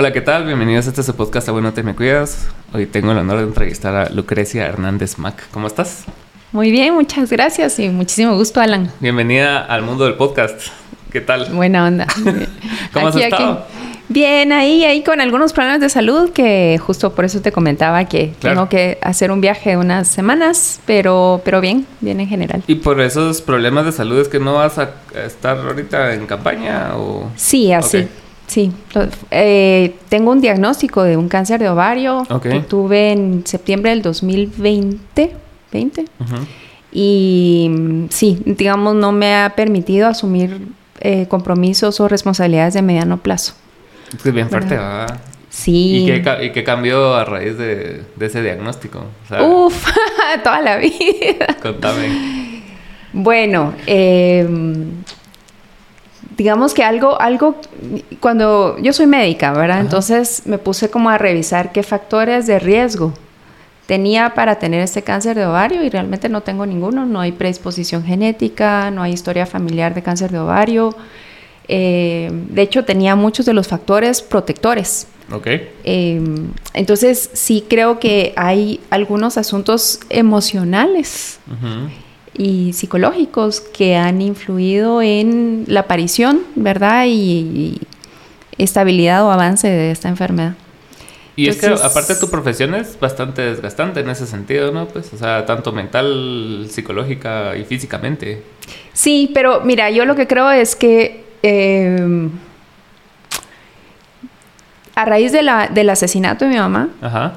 Hola, ¿qué tal? Bienvenidos a este su podcast Bueno Te Me Cuidas. Hoy tengo el honor de entrevistar a Lucrecia Hernández Mac. ¿Cómo estás? Muy bien, muchas gracias y muchísimo gusto, Alan. Bienvenida al mundo del podcast. ¿Qué tal? Buena onda. ¿Cómo has estado? Bien, ahí, ahí con algunos problemas de salud que justo por eso te comentaba que tengo que hacer un viaje de unas semanas, pero, pero bien, bien en general. ¿Y por esos problemas de salud es que no vas a estar ahorita en campaña o...? Sí, así. Sí, eh, tengo un diagnóstico de un cáncer de ovario que tuve en septiembre del 2020. 20. Y mm, sí, digamos, no me ha permitido asumir eh, compromisos o responsabilidades de mediano plazo. Es bien fuerte, ¿verdad? Sí. ¿Y qué, ¿Y qué, cambió a raíz de, de ese diagnóstico? Uf, toda la vida. Contame. Bueno, eh, digamos que algo, algo, cuando yo soy médica, ¿verdad? Entonces me puse como a revisar qué factores de riesgo tenía para tener este cáncer de ovario y realmente no tengo ninguno, no hay predisposición genética, no hay historia familiar de cáncer de ovario. Eh, de hecho, tenía muchos de los factores protectores. Ok. Eh, entonces, sí creo que hay algunos asuntos emocionales y psicológicos que han influido en la aparición, ¿verdad? Y, estabilidad o avance de esta enfermedad. Y es que aparte tu profesión es bastante desgastante en ese sentido, ¿no? Pues, o sea, tanto mental, psicológica y físicamente. Sí, pero mira, yo lo que creo es que eh, a raíz de la, del asesinato de mi mamá, Ajá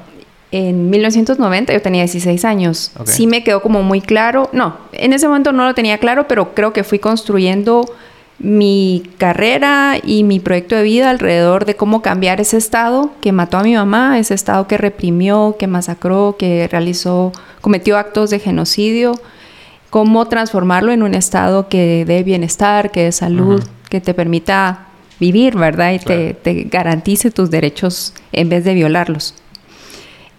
en 1990, yo tenía 16 años. Sí me quedó como muy claro. No, en ese momento no lo tenía claro, pero creo que fui construyendo mi carrera y mi proyecto de vida alrededor de cómo cambiar ese estado que mató a mi mamá, ese estado que reprimió, que masacró, que realizó, cometió actos de genocidio, cómo transformarlo en un estado que dé bienestar, que dé salud, que te permita vivir, ¿verdad? Y te, te garantice tus derechos en vez de violarlos.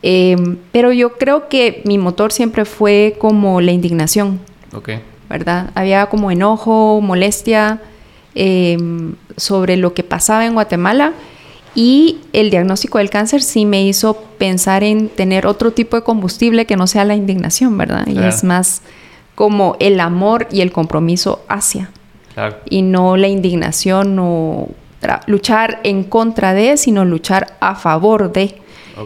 Em, pero yo creo que mi motor siempre fue como la indignación. Ok. ¿Verdad? Había como enojo, molestia em, sobre lo que pasaba en Guatemala y el diagnóstico del cáncer sí me hizo pensar en tener otro tipo de combustible que no sea la indignación, ¿verdad? Y es más como el amor y el compromiso hacia. Claro. Y no la indignación o luchar en contra de, sino luchar a favor de.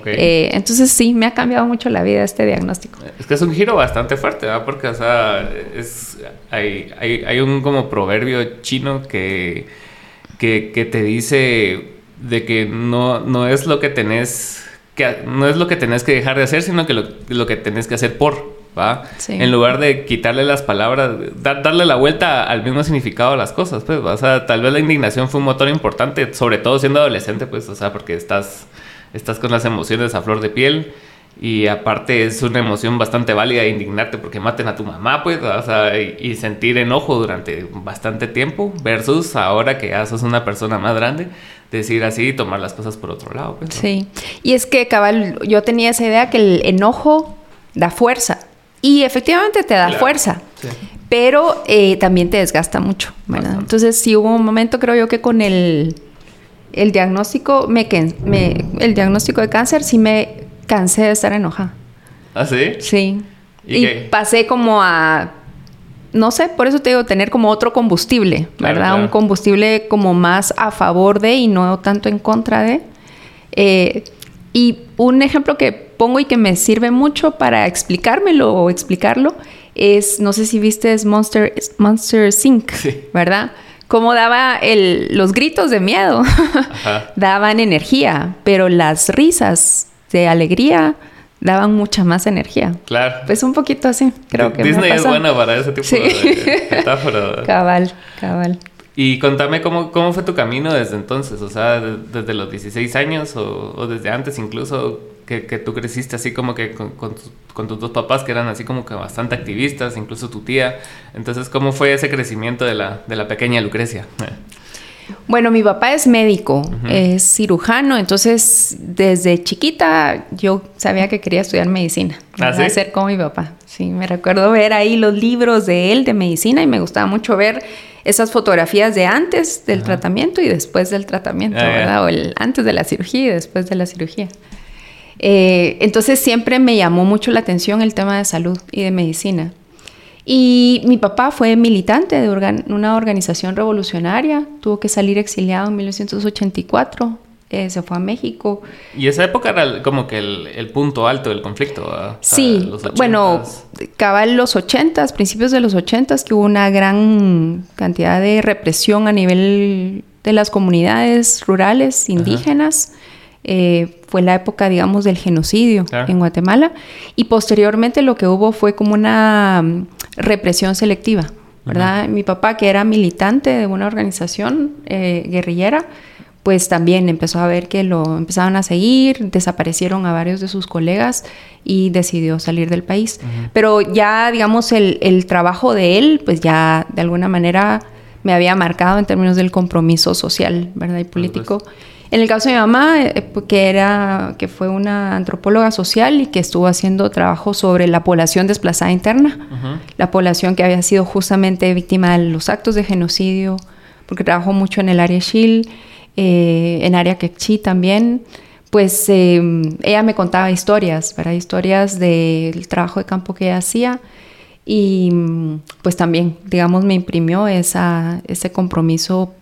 Eh, entonces sí, me ha cambiado mucho la vida este diagnóstico. Es que es un giro bastante fuerte, ¿verdad? Porque, o sea, es, hay, hay, hay un como proverbio chino que, que, te dice de que no, no es lo que tenés que no es lo que tenés que dejar de hacer, sino que lo, lo que tenés que hacer por, ¿va? En lugar de quitarle las palabras, darle la vuelta al mismo significado a las cosas, pues, o sea, tal vez la indignación fue un motor importante, sobre todo siendo adolescente, pues, o sea, porque estás estás con las emociones a flor de piel. Y aparte es una emoción bastante válida indignarte porque maten a tu mamá, pues, o sea, y, sentir enojo durante bastante tiempo, versus ahora que ya sos una persona más grande, decir así y tomar las cosas por otro lado. Pues, Sí, y es que, cabal, yo tenía esa idea que el enojo da fuerza, y efectivamente te da fuerza, pero eh, también te desgasta mucho, ¿verdad? Entonces sí hubo un momento, creo yo, que con el el diagnóstico, me, me, el diagnóstico de cáncer sí me cansé de estar enojada. ¿Ah, sí? Sí. Y, pasé como a, no sé, por eso te digo, tener como otro combustible, ¿verdad? Un combustible como más a favor de y no tanto en contra de. Eh, y un ejemplo que pongo y que me sirve mucho para explicármelo o explicarlo es, no sé si viste, es Monster, Monster Sync, ¿verdad? Cómo daba el, los gritos de miedo, daban energía, pero las risas de alegría daban mucha más energía. Claro. Pues un poquito así, creo que Disney es buena para ese tipo de metáfora. cabal, cabal. Y contame cómo, cómo fue tu camino desde entonces, o sea, desde los 16 años o, o desde antes incluso, que, que, tú creciste así como que con, con, tus dos papás que eran así como que bastante activistas, incluso tu tía. Entonces, ¿cómo fue ese crecimiento de la, de la pequeña Lucrecia? Bueno, mi papá es médico, es cirujano, entonces desde chiquita yo sabía que quería estudiar medicina, ¿Ah, ¿sí? ser como mi papá. Sí, me recuerdo ver ahí los libros de él de medicina y me gustaba mucho ver esas fotografías de antes del tratamiento y después del tratamiento, ah, ¿verdad? O el antes de la cirugía y después de la cirugía. Eh, entonces siempre me llamó mucho la atención el tema de salud y de medicina. Y mi papá fue militante de una organización revolucionaria, tuvo que salir exiliado en 1984, eh, se fue a México. Y esa época era como que el, punto alto del conflicto. Sí, bueno, cabal los 80, principios de los 80, que hubo una gran cantidad de represión a nivel de las comunidades rurales indígenas. Eh, fue la época, digamos, del genocidio en Guatemala. Y posteriormente lo que hubo fue como una mm, represión selectiva, ¿verdad? Mi papá, que era militante de una organización eh, guerrillera, pues también empezó a ver que lo empezaban a seguir, desaparecieron a varios de sus colegas y decidió salir del país. Pero ya, digamos, el, el, trabajo de él, pues ya de alguna manera me había marcado en términos del compromiso social, ¿verdad? Y político. En el caso de mi mamá, eh, que, era, que fue una antropóloga social y que estuvo haciendo trabajo sobre la población desplazada interna, la población que había sido justamente víctima de los actos de genocidio, porque trabajó mucho en el área Shil, eh, en área Quechí también, pues eh, ella me contaba historias, ¿verdad? Historias del trabajo de campo que ella hacía y pues también, digamos, me imprimió esa, ese compromiso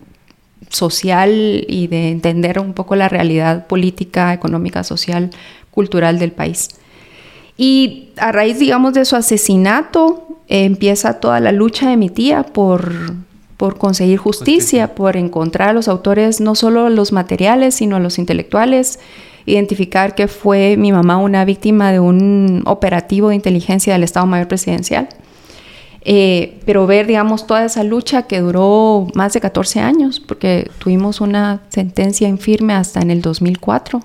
social y de entender un poco la realidad política, económica, social, cultural del país. Y a raíz, digamos, de su asesinato, empieza toda la lucha de mi tía por, por conseguir justicia, por encontrar a los autores, no solo los materiales, sino a los intelectuales, identificar que fue mi mamá una víctima de un operativo de inteligencia del Estado Mayor Presidencial. Eh, pero ver, digamos, toda esa lucha que duró más de 14 años, porque tuvimos una sentencia infirme hasta en el 2004.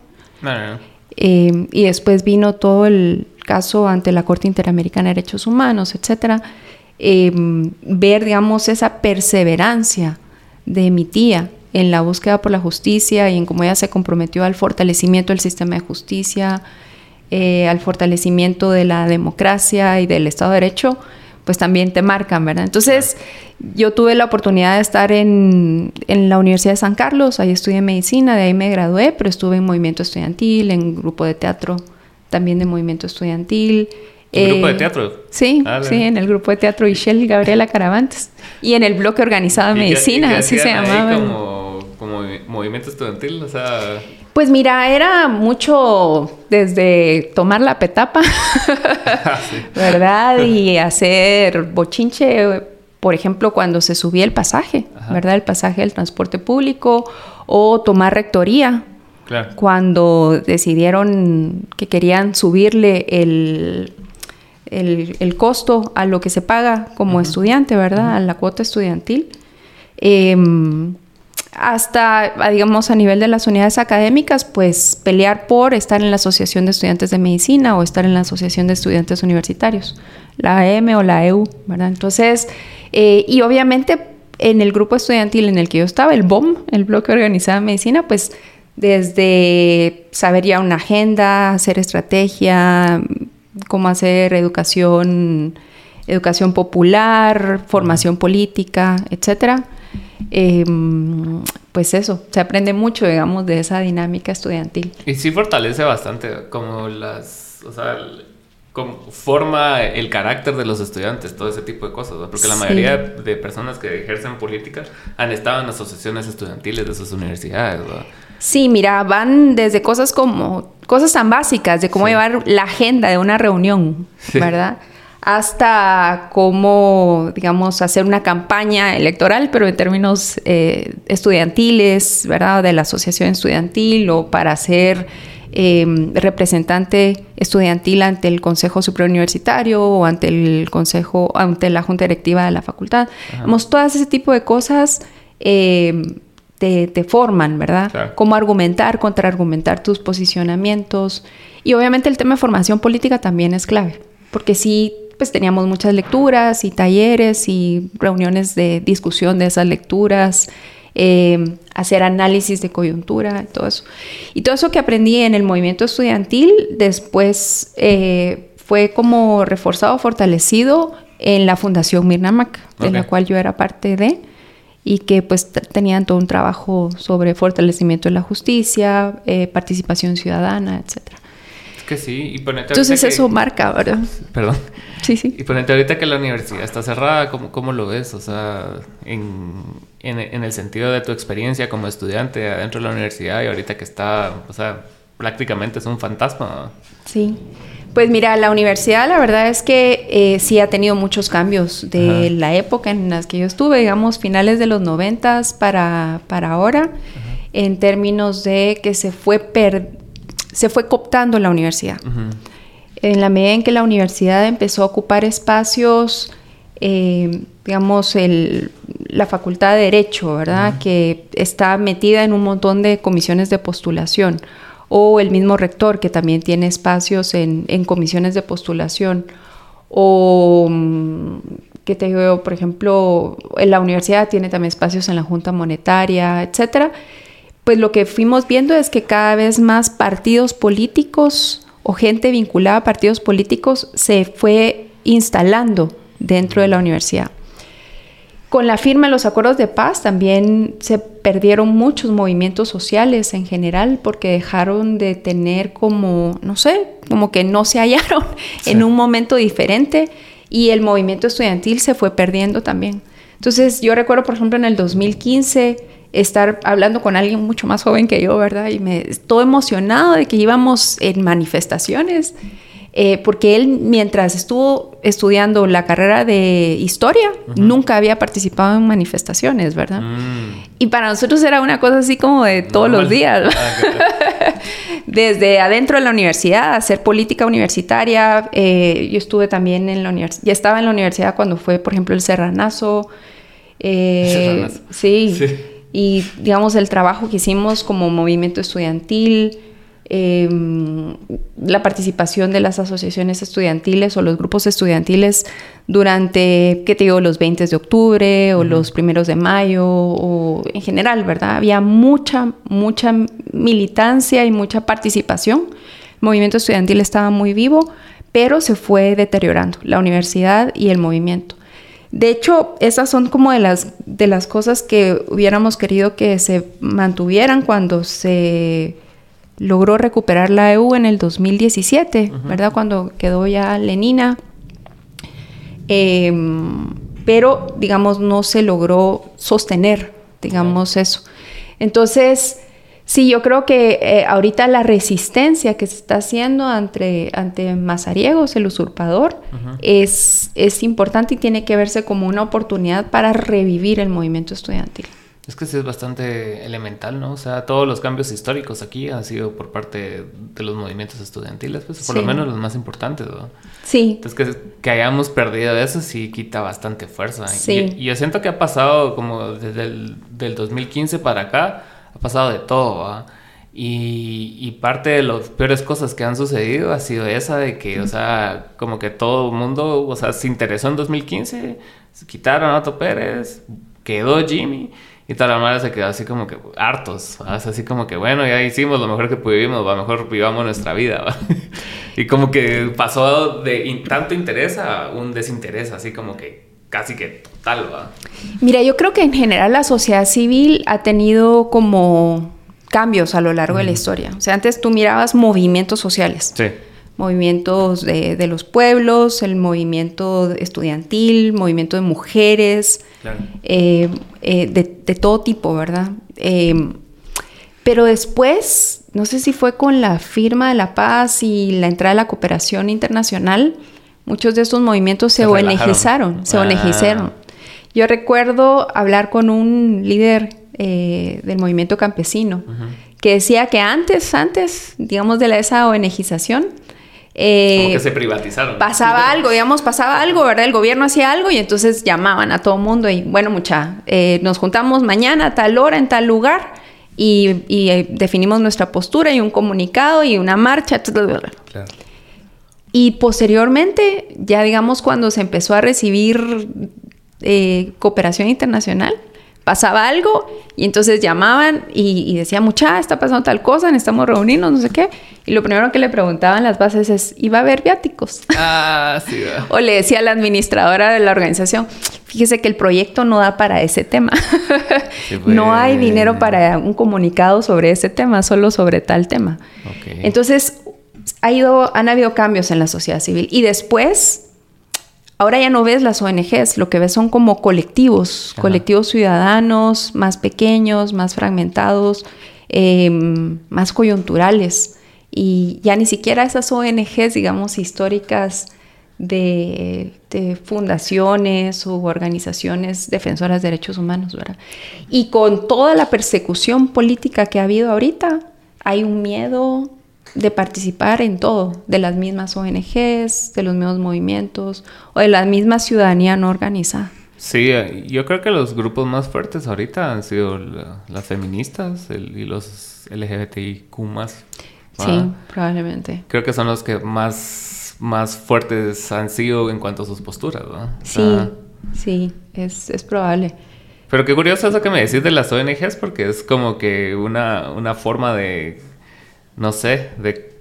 Eh, y después vino todo el caso ante la Corte Interamericana de Derechos Humanos, etcétera. Eh, ver, digamos, esa perseverancia de mi tía en la búsqueda por la justicia y en cómo ella se comprometió al fortalecimiento del sistema de justicia, eh, al fortalecimiento de la democracia y del Estado de Derecho, pues también te marcan, ¿verdad? Entonces, yo tuve la oportunidad de estar en, en, la Universidad de San Carlos, ahí estudié medicina, de ahí me gradué, pero estuve en movimiento estudiantil, en grupo de teatro también de movimiento estudiantil. ¿En grupo de eh, teatro? Sí, ah, sí, en el grupo de teatro Ishel Gabriela Caravantes. Y en el bloque organizado de medicina, así se llamaba. Como, como movimiento estudiantil, o sea... Pues mira, era mucho desde tomar la petapa, ¿verdad? Y hacer bochinche, por ejemplo, cuando se subía el pasaje, ¿verdad? El pasaje del transporte público o tomar rectoría, cuando decidieron que querían subirle el, el, costo a lo que se paga como estudiante, ¿verdad? A la cuota estudiantil. Em, hasta, digamos, a nivel de las unidades académicas, pues pelear por estar en la Asociación de Estudiantes de Medicina o estar en la Asociación de Estudiantes Universitarios, la AM o la EU, ¿verdad? Entonces, eh, y obviamente en el grupo estudiantil en el que yo estaba, el BOM, el Bloque Organizado de Medicina, pues desde saber ya una agenda, hacer estrategia, cómo hacer educación, educación popular, formación política, etcétera. Em, pues eso, se aprende mucho, digamos, de esa dinámica estudiantil. Y sí fortalece bastante como las, o sea, forma el carácter de los estudiantes, todo ese tipo de cosas, porque la mayoría de personas que ejercen política han estado en asociaciones estudiantiles de sus universidades. Sí, mira, van desde cosas como, cosas tan básicas, de cómo llevar la agenda de una reunión, ¿verdad? Hasta cómo, digamos, hacer una campaña electoral, pero en términos eh, estudiantiles, ¿verdad? De la asociación estudiantil o para ser em, representante estudiantil ante el Consejo Superior Universitario o ante el Consejo, ante la Junta Directiva de la facultad. Vamos, todas ese tipo de cosas em, te, te, forman, ¿verdad? Cómo argumentar, contraargumentar tus posicionamientos. Y obviamente el tema de formación política también es clave, porque si pues teníamos muchas lecturas y talleres y reuniones de discusión de esas lecturas, eh, hacer análisis de coyuntura, todo eso. Y todo eso que aprendí en el movimiento estudiantil después eh, fue como reforzado, fortalecido en la Fundación Mirnamac, de la cual yo era parte de. y que pues tenían todo un trabajo sobre fortalecimiento de la justicia, eh, participación ciudadana, etcétera. Es que sí, y ponete Entonces eso marca, ¿verdad? Perdón. Sí, sí. Y ponete ahorita que la universidad está cerrada, ¿cómo, cómo lo ves? O sea, en, en, en, el sentido de tu experiencia como estudiante adentro de la universidad y ahorita que está, o sea, prácticamente es un fantasma. Sí. Pues mira, la universidad la verdad es que eh, sí ha tenido muchos cambios de la época en las que yo estuve, digamos, finales de los noventas para, para ahora, en términos de que se fue, se fue cooptando la universidad. En la medida en que la universidad empezó a ocupar espacios, eh, digamos, el, la Facultad de Derecho, ¿verdad? Que está metida en un montón de comisiones de postulación o el mismo rector que también tiene espacios en, comisiones de postulación, o mm, que te digo, por ejemplo, en la universidad tiene también espacios en la Junta Monetaria, etcétera. Pues lo que fuimos viendo es que cada vez más partidos políticos o gente vinculada a partidos políticos se fue instalando dentro de la universidad. Con la firma de los acuerdos de paz también se perdieron muchos movimientos sociales en general porque dejaron de tener como, no sé, como que no se hallaron en un momento diferente y el movimiento estudiantil se fue perdiendo también. Entonces yo recuerdo, por ejemplo, en el 2015 estar hablando con alguien mucho más joven que yo, ¿verdad? Y me estoy emocionado de que íbamos en manifestaciones eh, porque él mientras estuvo estudiando la carrera de historia, nunca había participado en manifestaciones, ¿verdad? Mm. Y para nosotros era una cosa así como de todos los días. Ah, Desde adentro de la universidad, hacer política universitaria. Eh, yo estuve también en la universidad, ya estaba en la universidad cuando fue, por ejemplo, el Serranazo. Eh, sí. Y digamos, el trabajo que hicimos como movimiento estudiantil. Em, la participación de las asociaciones estudiantiles o los grupos estudiantiles durante, ¿qué te digo?, los 20 de octubre o los primeros de mayo o en general, ¿verdad? Había mucha, mucha militancia y mucha participación. El movimiento estudiantil estaba muy vivo, pero se fue deteriorando la universidad y el movimiento. De hecho, esas son como de las, de las cosas que hubiéramos querido que se mantuvieran cuando se logró recuperar la EU en el 2017, ¿verdad? Cuando quedó ya Lenina. Em, pero, digamos, no se logró sostener, digamos, eso. Entonces, sí, yo creo que eh, ahorita la resistencia que se está haciendo ante, ante Mazariegos, el usurpador, es, es importante y tiene que verse como una oportunidad para revivir el movimiento estudiantil. Es que sí es bastante elemental, ¿no? O sea, todos los cambios históricos aquí han sido por parte de los movimientos estudiantiles, pues por lo menos los más importantes, ¿no? Sí. Entonces, que, que hayamos perdido eso sí quita bastante fuerza. Sí. Y, yo siento que ha pasado como desde el del 2015 para acá, ha pasado de todo, ¿va? Y, y, parte de las peores cosas que han sucedido ha sido esa de que, o sea, como que todo el mundo, o sea, se interesó en 2015, se quitaron a Otto Pérez, quedó Jimmy y toda la madre se quedó así como que hartos, así como que bueno, ya hicimos lo mejor que pudimos, va, mejor vivamos nuestra vida. y como que pasó de tanto interés a un desinterés, así como que casi que total. ¿va? Mira, yo creo que en general la sociedad civil ha tenido como cambios a lo largo de la historia. O sea, antes tú mirabas movimientos sociales. Sí movimientos de, los pueblos, el movimiento estudiantil, movimiento de mujeres, eh, eh, de, todo tipo, ¿verdad? Eh, pero después, no sé si fue con la firma de la paz y la entrada de la cooperación internacional, muchos de estos movimientos se, ONGizaron, se ah. Yo recuerdo hablar con un líder del movimiento campesino que decía que antes, antes, digamos, de la, esa ONGización, eh, Como que se privatizaron. Pasaba algo, digamos, pasaba algo, ¿verdad? El gobierno hacía algo y entonces llamaban a todo mundo y, bueno, mucha, eh, nos juntamos mañana a tal hora en tal lugar y, eh, definimos nuestra postura y un comunicado y una marcha. Y posteriormente, ya digamos, cuando se empezó a recibir cooperación internacional, pasaba algo y entonces llamaban y, decían, mucha, está pasando tal cosa, necesitamos reunirnos, no sé qué. Y lo primero que le preguntaban las bases es, ¿iba a haber viáticos? Ah, sí. o le decía a la administradora de la organización, fíjese que el proyecto no da para ese tema. no hay dinero para un comunicado sobre ese tema, solo sobre tal tema. Entonces, ha ido, han habido cambios en la sociedad civil. Y después Ahora ya no ves las ONGs, lo que ves son como colectivos, colectivos ciudadanos más pequeños, más fragmentados, em, más coyunturales. Y ya ni siquiera esas ONGs, digamos, históricas de, fundaciones u organizaciones defensoras de derechos humanos, ¿verdad? Y con toda la persecución política que ha habido ahorita, hay un miedo de participar en todo, de las mismas ONGs, de los mismos movimientos o de la misma ciudadanía no organizada. Sí, eh, yo creo que los grupos más fuertes ahorita han sido las feministas y los LGBTIQ más. Sí, probablemente. Creo que son los que más, más fuertes han sido en cuanto a sus posturas, ¿no? Sí, sí, es, es probable. Pero qué curioso eso que me decís de las ONGs porque es como que una, una forma de no sé, de,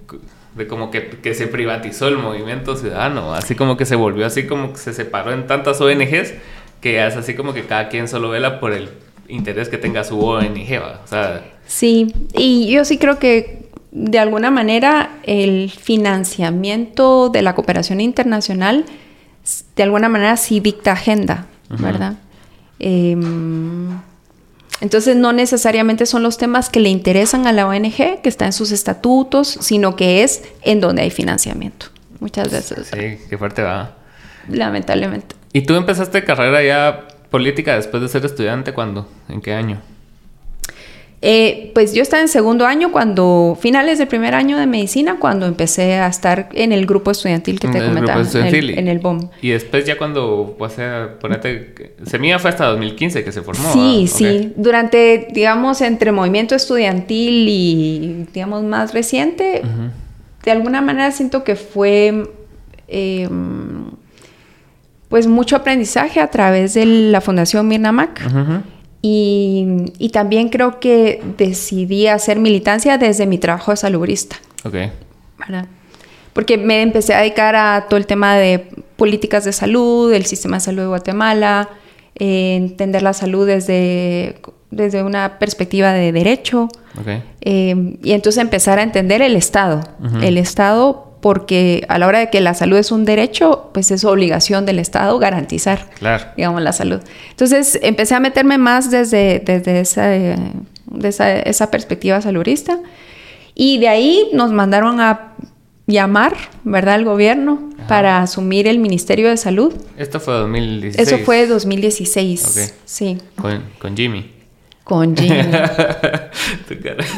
de como que, que, se privatizó el movimiento ciudadano, así como que se volvió así como que se separó en tantas ONGs que es así como que cada quien solo vela por el interés que tenga su ONG, ¿va? O sea, sí, y yo sí creo que de alguna manera el financiamiento de la cooperación internacional de alguna manera sí dicta agenda, ¿verdad? Entonces no necesariamente son los temas que le interesan a la ONG, que está en sus estatutos, sino que es en donde hay financiamiento. Muchas veces. Sí, qué fuerte va. Lamentablemente. ¿Y tú empezaste carrera ya política después de ser estudiante cuándo? ¿En qué año? Eh, pues yo estaba en segundo año cuando, finales del primer año de medicina, cuando empecé a estar en el grupo estudiantil que te comentaba, en el, BOM. Y después ya cuando, o sea, ponete, Semilla fue hasta 2015 que se formó. Sí, sí, durante, digamos, entre movimiento estudiantil y, digamos, más reciente, de alguna manera siento que fue... Em, pues mucho aprendizaje a través de la Fundación Mirna Mac. Y, también creo que decidí hacer militancia desde mi trabajo de salubrista. Ok. ¿verdad? Porque me empecé a dedicar a todo el tema de políticas de salud, del sistema de salud de Guatemala, eh, entender la salud desde, desde una perspectiva de derecho. Okay. Eh, y entonces empezar a entender el Estado. El Estado porque a la hora de que la salud es un derecho, pues es obligación del Estado garantizar, digamos, la salud. Entonces empecé a meterme más desde, desde esa, esa, perspectiva saludista y de ahí nos mandaron a llamar, ¿verdad?, al gobierno para asumir el Ministerio de Salud. ¿Esto fue 2016? Eso fue 2016, sí. Con, con Jimmy. Con Jimmy.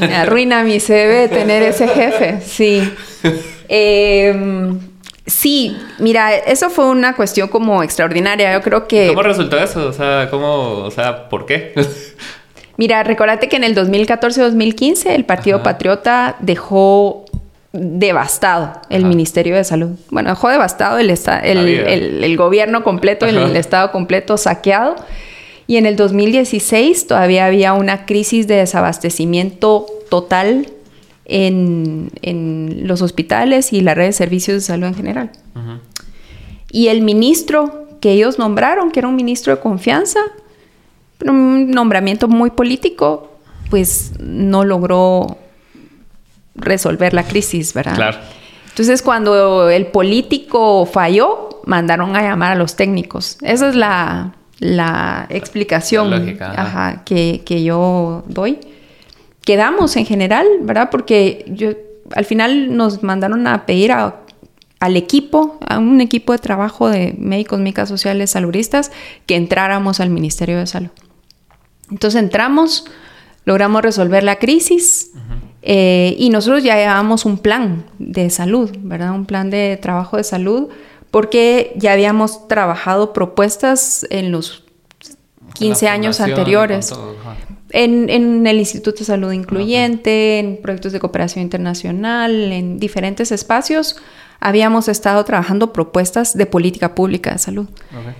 Me arruina mi CV tener ese jefe, sí. Em, sí, mira, eso fue una cuestión como extraordinaria. Yo creo que. ¿Cómo resultó eso? O sea, ¿cómo, o sea, ¿por qué? mira, recordate que en el 2014-2015 el Partido Patriota dejó devastado el Ministerio de Salud. Bueno, dejó devastado el, el, el, gobierno completo, el Estado completo saqueado. Y en el 2016 todavía había una crisis de desabastecimiento total en, los hospitales y la red de servicios de salud en general. Y el ministro que ellos nombraron, que era un ministro de confianza, un nombramiento muy político, pues no logró resolver la crisis, ¿verdad? Claro. Entonces, cuando el político falló, mandaron a llamar a los técnicos. Esa es la, explicación que, que, yo doy quedamos en general, ¿verdad? Porque yo, al final nos mandaron a pedir al equipo, a un equipo de trabajo de médicos, médicas sociales, saludistas, que entráramos al Ministerio de Salud. Entonces entramos, logramos resolver la crisis eh, y nosotros ya llevábamos un plan de salud, ¿verdad? Un plan de trabajo de salud porque ya habíamos trabajado propuestas en los 15 años anteriores En, en, el Instituto de Salud Incluyente, en proyectos de cooperación internacional, en diferentes espacios, habíamos estado trabajando propuestas de política pública de salud.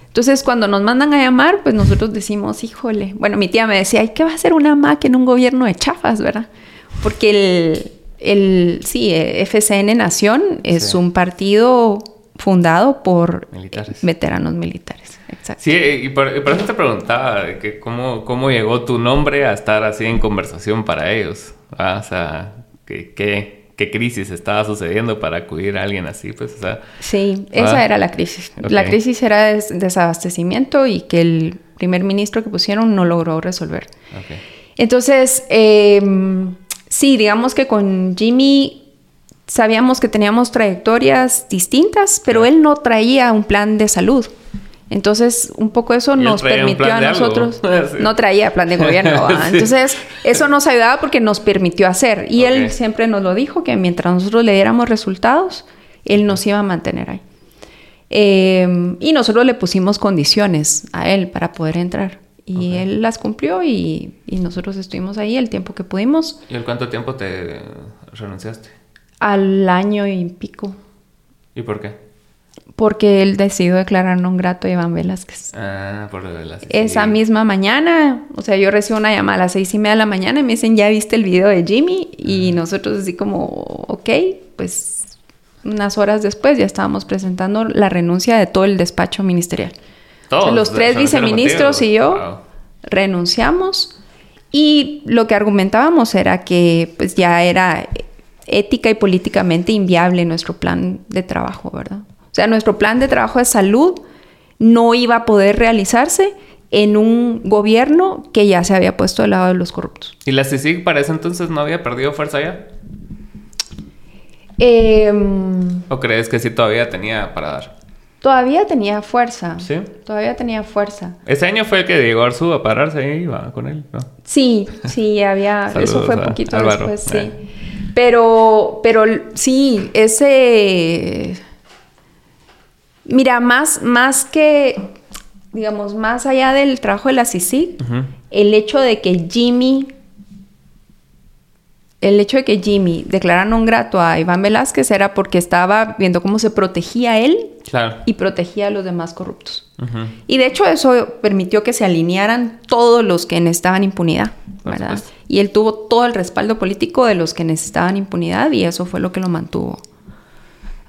Entonces, cuando nos mandan a llamar, pues nosotros decimos, híjole, bueno, mi tía me decía, ¿qué va a hacer una MAC en un gobierno de chafas, verdad? Porque el, el sí, FCN Nación es un partido fundado por veteranos militares. Exacto. Sí, y por, eso te preguntaba que cómo, cómo llegó tu nombre a estar así en conversación para ellos. Ah, o sea, ¿qué, crisis estaba sucediendo para acudir a alguien así? Pues, sí, esa era la crisis. La crisis era desabastecimiento y que el primer ministro que pusieron no logró resolver. Entonces, em, sí, digamos que con Jimmy sabíamos que teníamos trayectorias distintas, pero él no traía un plan de salud. Entonces, un poco eso nos permitió a nosotros. No traía plan de gobierno. Entonces, eso nos ayudaba porque nos permitió hacer. Y él siempre nos lo dijo, que mientras nosotros le diéramos resultados, él nos iba a mantener ahí. Em, y nosotros le pusimos condiciones a él para poder entrar. Y él las cumplió y, y, nosotros estuvimos ahí el tiempo que pudimos. ¿Y el cuánto tiempo te renunciaste? al año y pico. ¿Y por qué? Porque él decidió declarar non grato a Iván Velázquez. Ah, por Velázquez. Esa misma mañana, o sea, yo recibo una llamada a las seis y media de la mañana y me dicen, ¿ya viste el video de Jimmy? Y nosotros así como, ok, pues unas horas después ya estábamos presentando la renuncia de todo el despacho ministerial. Todos. los tres viceministros y yo renunciamos y lo que argumentábamos era que pues ya era ética y políticamente inviable nuestro plan de trabajo, ¿verdad? O sea, nuestro plan de trabajo de salud no iba a poder realizarse en un gobierno que ya se había puesto del lado de los corruptos. ¿Y la CICIG para ese entonces no había perdido fuerza ya? Em, ¿O crees que sí todavía tenía para dar? Todavía tenía fuerza. ¿Sí? Todavía tenía fuerza. Ese año fue el que llegó Arzu a pararse ahí iba con él, ¿no? Sí, sí, había... eso fue poquito después, sí. Eh. Pero, pero sí, ese... Mira, más, más que, digamos, más allá del trabajo de la CICIG, el hecho de que Jimmy, el hecho de que Jimmy declarara un grato a Iván Velázquez era porque estaba viendo cómo se protegía él y protegía a los demás corruptos. Y de hecho eso permitió que se alinearan todos los que necesitaban impunidad, ¿verdad? Y él tuvo todo el respaldo político de los que necesitaban impunidad y eso fue lo que lo mantuvo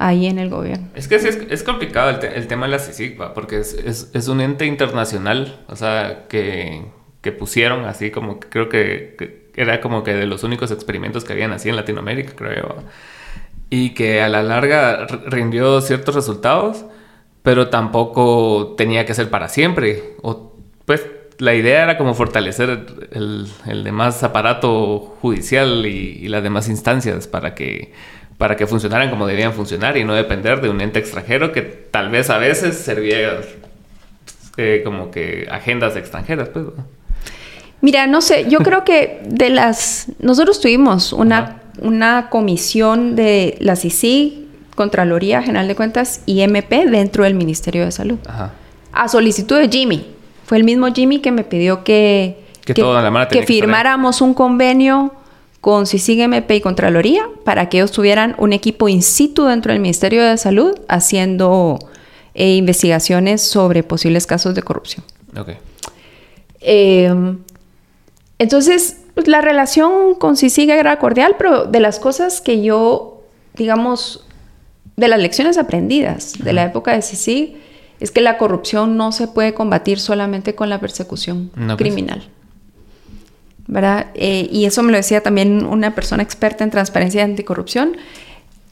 ahí en el gobierno. Es que es, complicado el, tema de la CICIG, porque es, un ente internacional, o sea, que, pusieron así como que creo que, era como que de los únicos experimentos que habían así en Latinoamérica, creo yo. Y que a la larga rindió ciertos resultados pero tampoco tenía que ser para siempre. O, pues la idea era como fortalecer el, el demás aparato judicial y, las demás instancias para que, para que funcionaran como debían funcionar y no depender de un ente extranjero que tal vez a veces servía eh, como que agendas extranjeras. Pues, Mira, no sé, yo creo que de las... Nosotros tuvimos una, una comisión de la CICIG Contraloría General de Cuentas y MP dentro del Ministerio de Salud. A solicitud de Jimmy. Fue el mismo Jimmy que me pidió que, que, firmáramos un convenio con CICIG, MP y Contraloría para que ellos tuvieran un equipo in situ dentro del Ministerio de Salud haciendo eh, investigaciones sobre posibles casos de corrupción. Em, entonces, pues, la relación con CICIG era cordial, pero de las cosas que yo, digamos, de las lecciones aprendidas de la época de Sisi es que la corrupción no se puede combatir solamente con la persecución pues. criminal. ¿Verdad? Eh, y eso me lo decía también una persona experta en transparencia y anticorrupción.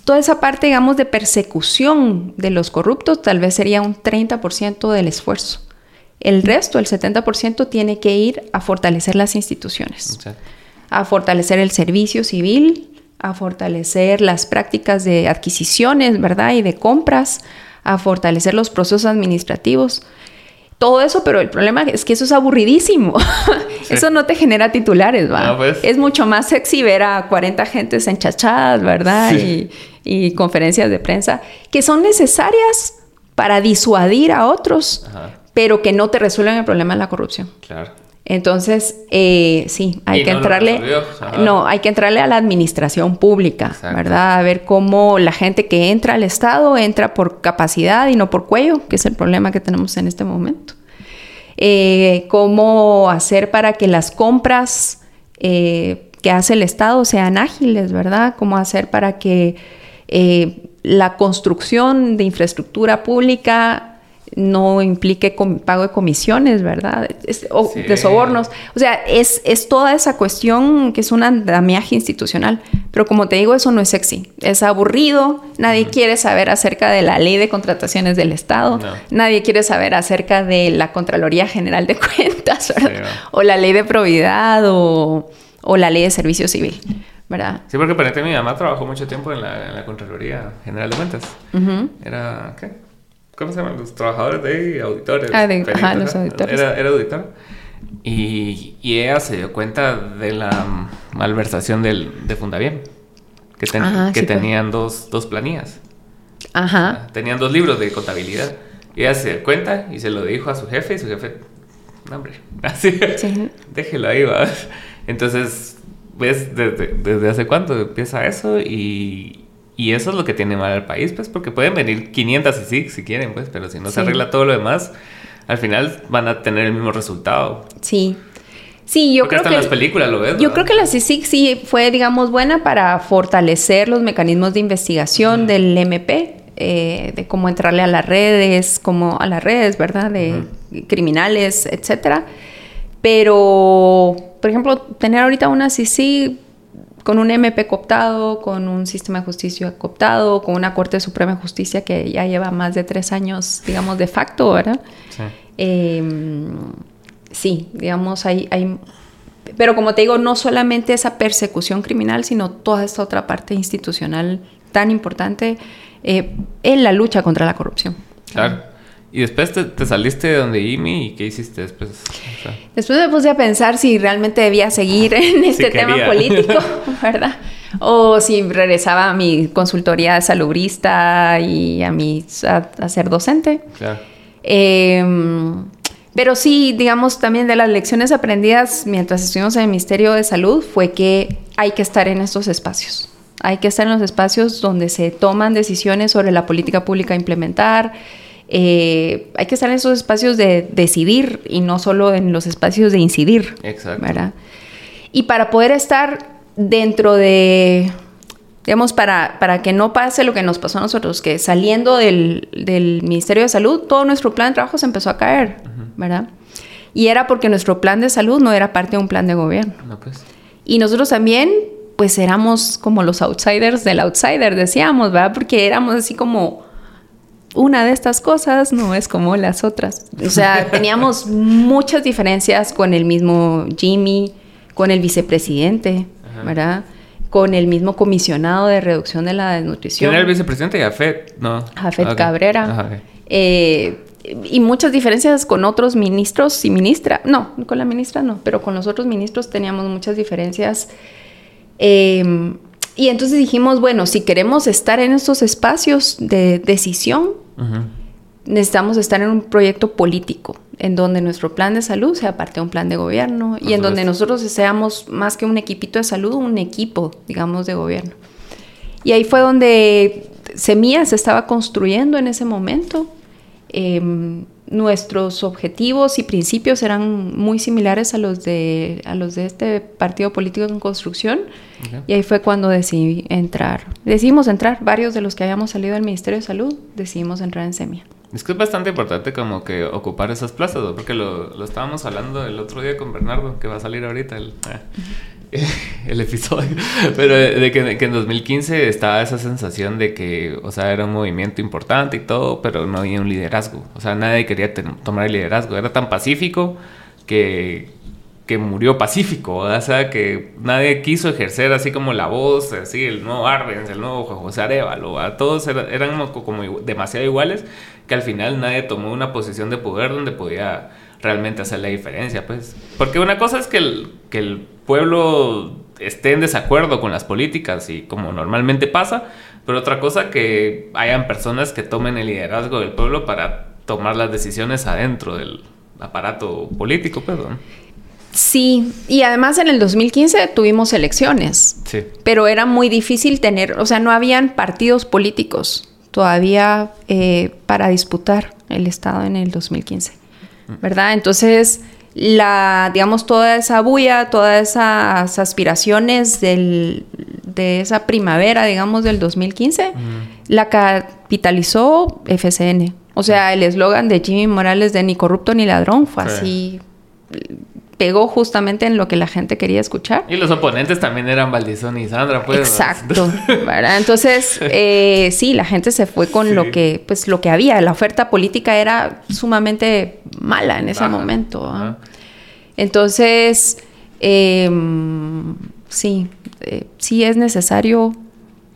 Toda esa parte, digamos, de persecución de los corruptos tal vez sería un 30% del esfuerzo. El resto, el 70%, tiene que ir a fortalecer las instituciones, a fortalecer el servicio civil, a fortalecer las prácticas de adquisiciones, ¿verdad? Y de compras, a fortalecer los procesos administrativos. Todo eso, pero el problema es que eso es aburridísimo. eso no te genera titulares, ¿va? Pues. Es mucho más sexy ver a 40 gentes enchachadas, ¿verdad? Y, y, conferencias de prensa que son necesarias para disuadir a otros, pero que no te resuelven el problema de la corrupción. Claro. Entonces, eh, sí, hay que entrarle. No, hay que entrarle a la administración pública, ¿verdad? A ver cómo la gente que entra al Estado entra por capacidad y no por cuello, que es el problema que tenemos en este momento. Eh, cómo hacer para que las compras eh, que hace el Estado sean ágiles, ¿verdad? Cómo hacer para que la construcción de infraestructura pública no implique pago de comisiones, ¿verdad? o de sobornos. O sea, es, es, toda esa cuestión que es un andamiaje institucional. Pero como te digo, eso no es sexy. Es aburrido. Nadie quiere saber acerca de la ley de contrataciones del Estado. Nadie quiere saber acerca de la Contraloría General de Cuentas, ¿verdad? o la ley de probidad o, o, la ley de servicio civil. ¿verdad? Sí, porque para mi mamá trabajó mucho tiempo en la, en la Contraloría General de Cuentas. Era, ¿qué? ¿Cómo se llaman? Los trabajadores de auditores. Ah, de, ajá, los auditores. Era, era auditor. Y, y, ella se dio cuenta de la malversación del, de Fundabien. Que, que pues. tenían dos, dos planillas. Ajá. Tenían dos libros de contabilidad. Y ella se dio cuenta y se lo dijo a su jefe. Y su jefe, no, hombre, así, déjelo ahí, va. Entonces, ¿ves desde, desde hace cuánto empieza eso? Y, y eso es lo que tiene mal al país, pues, porque pueden venir 500 y sí, si quieren, pues, pero si no se arregla todo lo demás, al final van a tener el mismo resultado. Sí. Sí, yo creo hasta que... en las películas lo ves. Yo creo que la CICIC sí fue, digamos, buena para fortalecer los mecanismos de investigación del MP, eh, de cómo entrarle a las redes, como a las redes, ¿verdad? De criminales, etcétera. Pero, por ejemplo, tener ahorita una CICIC con un MP cooptado, con un sistema de justicia cooptado, con una Corte Suprema de Justicia que ya lleva más de tres años, digamos, de facto, ¿verdad? Sí. Em, sí, digamos, hay, hay... Pero como te digo, no solamente esa persecución criminal, sino toda esta otra parte institucional tan importante eh, en la lucha contra la corrupción. Claro. ¿Y después te, saliste de donde Jimmy y qué hiciste después? Después me puse a pensar si realmente debía seguir en este tema político, ¿verdad? O si regresaba a mi consultoría salubrista y a, mi, a, ser docente. Claro. Em, pero sí, digamos, también de las lecciones aprendidas mientras estuvimos en el Ministerio de Salud fue que hay que estar en estos espacios. Hay que estar en los espacios donde se toman decisiones sobre la política pública a implementar, eh, hay que estar en esos espacios de decidir y no solo en los espacios de incidir. Exacto. ¿verdad? Y para poder estar dentro de, digamos, para, para que no pase lo que nos pasó a nosotros, que saliendo del, del Ministerio de Salud, todo nuestro plan de trabajo se empezó a caer, ¿verdad? Y era porque nuestro plan de salud no era parte de un plan de gobierno. No, pues. Y nosotros también, pues éramos como los outsiders del outsider, decíamos, ¿verdad? Porque éramos así como una de estas cosas no es como las otras. O sea, teníamos muchas diferencias con el mismo Jimmy, con el vicepresidente, ¿verdad? Con el mismo comisionado de reducción de la desnutrición. ¿Quién era el vicepresidente? Jafet, ¿no? Jafet Cabrera. Eh, y muchas diferencias con otros ministros y ministra. No, con la ministra no, pero con los otros ministros teníamos muchas diferencias. Eh, y entonces dijimos, bueno, si queremos estar en estos espacios de decisión, necesitamos estar en un proyecto político, en donde nuestro plan de salud sea parte de un plan de gobierno y en donde nosotros seamos más que un equipito de salud, un equipo, digamos, de gobierno. Y ahí fue donde Semilla se estaba construyendo en ese momento. Em, nuestros objetivos y principios eran muy similares a los de, a los de este partido político en construcción. Y ahí fue cuando decidí entrar. Decidimos entrar, varios de los que habíamos salido del Ministerio de Salud, decidimos entrar en SEMIA. Es que es bastante importante como que ocupar esas plazas, porque lo, lo, estábamos hablando el otro día con Bernardo, que va a salir ahorita el, eh, el episodio, pero de, que, que, en 2015 estaba esa sensación de que, o sea, era un movimiento importante y todo, pero no había un liderazgo, o sea, nadie quería tomar el liderazgo, era tan pacífico que, que murió pacífico, o sea, que nadie quiso ejercer así como la voz, así el nuevo Arbenz, el nuevo José Arevalo, todos eran como demasiado iguales que al final nadie tomó una posición de poder donde podía realmente hacer la diferencia, pues. Porque una cosa es que el, que el pueblo esté en desacuerdo con las políticas y como normalmente pasa, pero otra cosa que hayan personas que tomen el liderazgo del pueblo para tomar las decisiones adentro del aparato político, perdón. Sí, y además en el 2015 tuvimos elecciones. Sí. Pero era muy difícil tener, o sea, no habían partidos políticos todavía eh, para disputar el Estado en el 2015, ¿verdad? Entonces, la, digamos, toda esa bulla, todas esas aspiraciones del, de esa primavera, digamos, del 2015, la capitalizó FCN. O sea, el eslogan de Jimmy Morales de ni corrupto ni ladrón fue así pegó justamente en lo que la gente quería escuchar. Y los oponentes también eran Valdizón y Sandra, pues. Exacto. Entonces, eh, sí, la gente se fue con lo que, pues, lo que había. La oferta política era sumamente mala en ese momento. Entonces, em, sí, eh, sí es necesario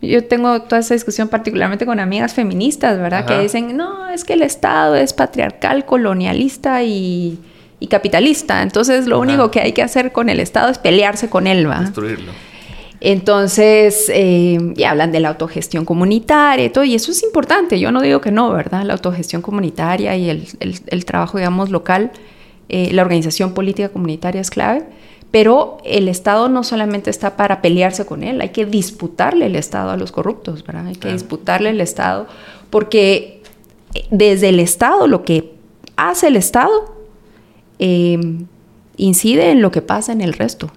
yo tengo toda esa discusión particularmente con amigas feministas, ¿verdad? Que dicen, no, es que el Estado es patriarcal, colonialista y y capitalista. Entonces, lo único que hay que hacer con el Estado es pelearse con él, ¿va? Destruirlo. Entonces, eh, y hablan de la autogestión comunitaria y todo, y eso es importante, yo no digo que no, ¿verdad? La autogestión comunitaria y el, trabajo, digamos, local, eh, la organización política comunitaria es clave, pero el Estado no solamente está para pelearse con él, hay que disputarle el Estado a los corruptos, ¿verdad? Hay que disputarle el Estado, porque desde el Estado, lo que hace el Estado Em, incide en lo que pasa en el resto.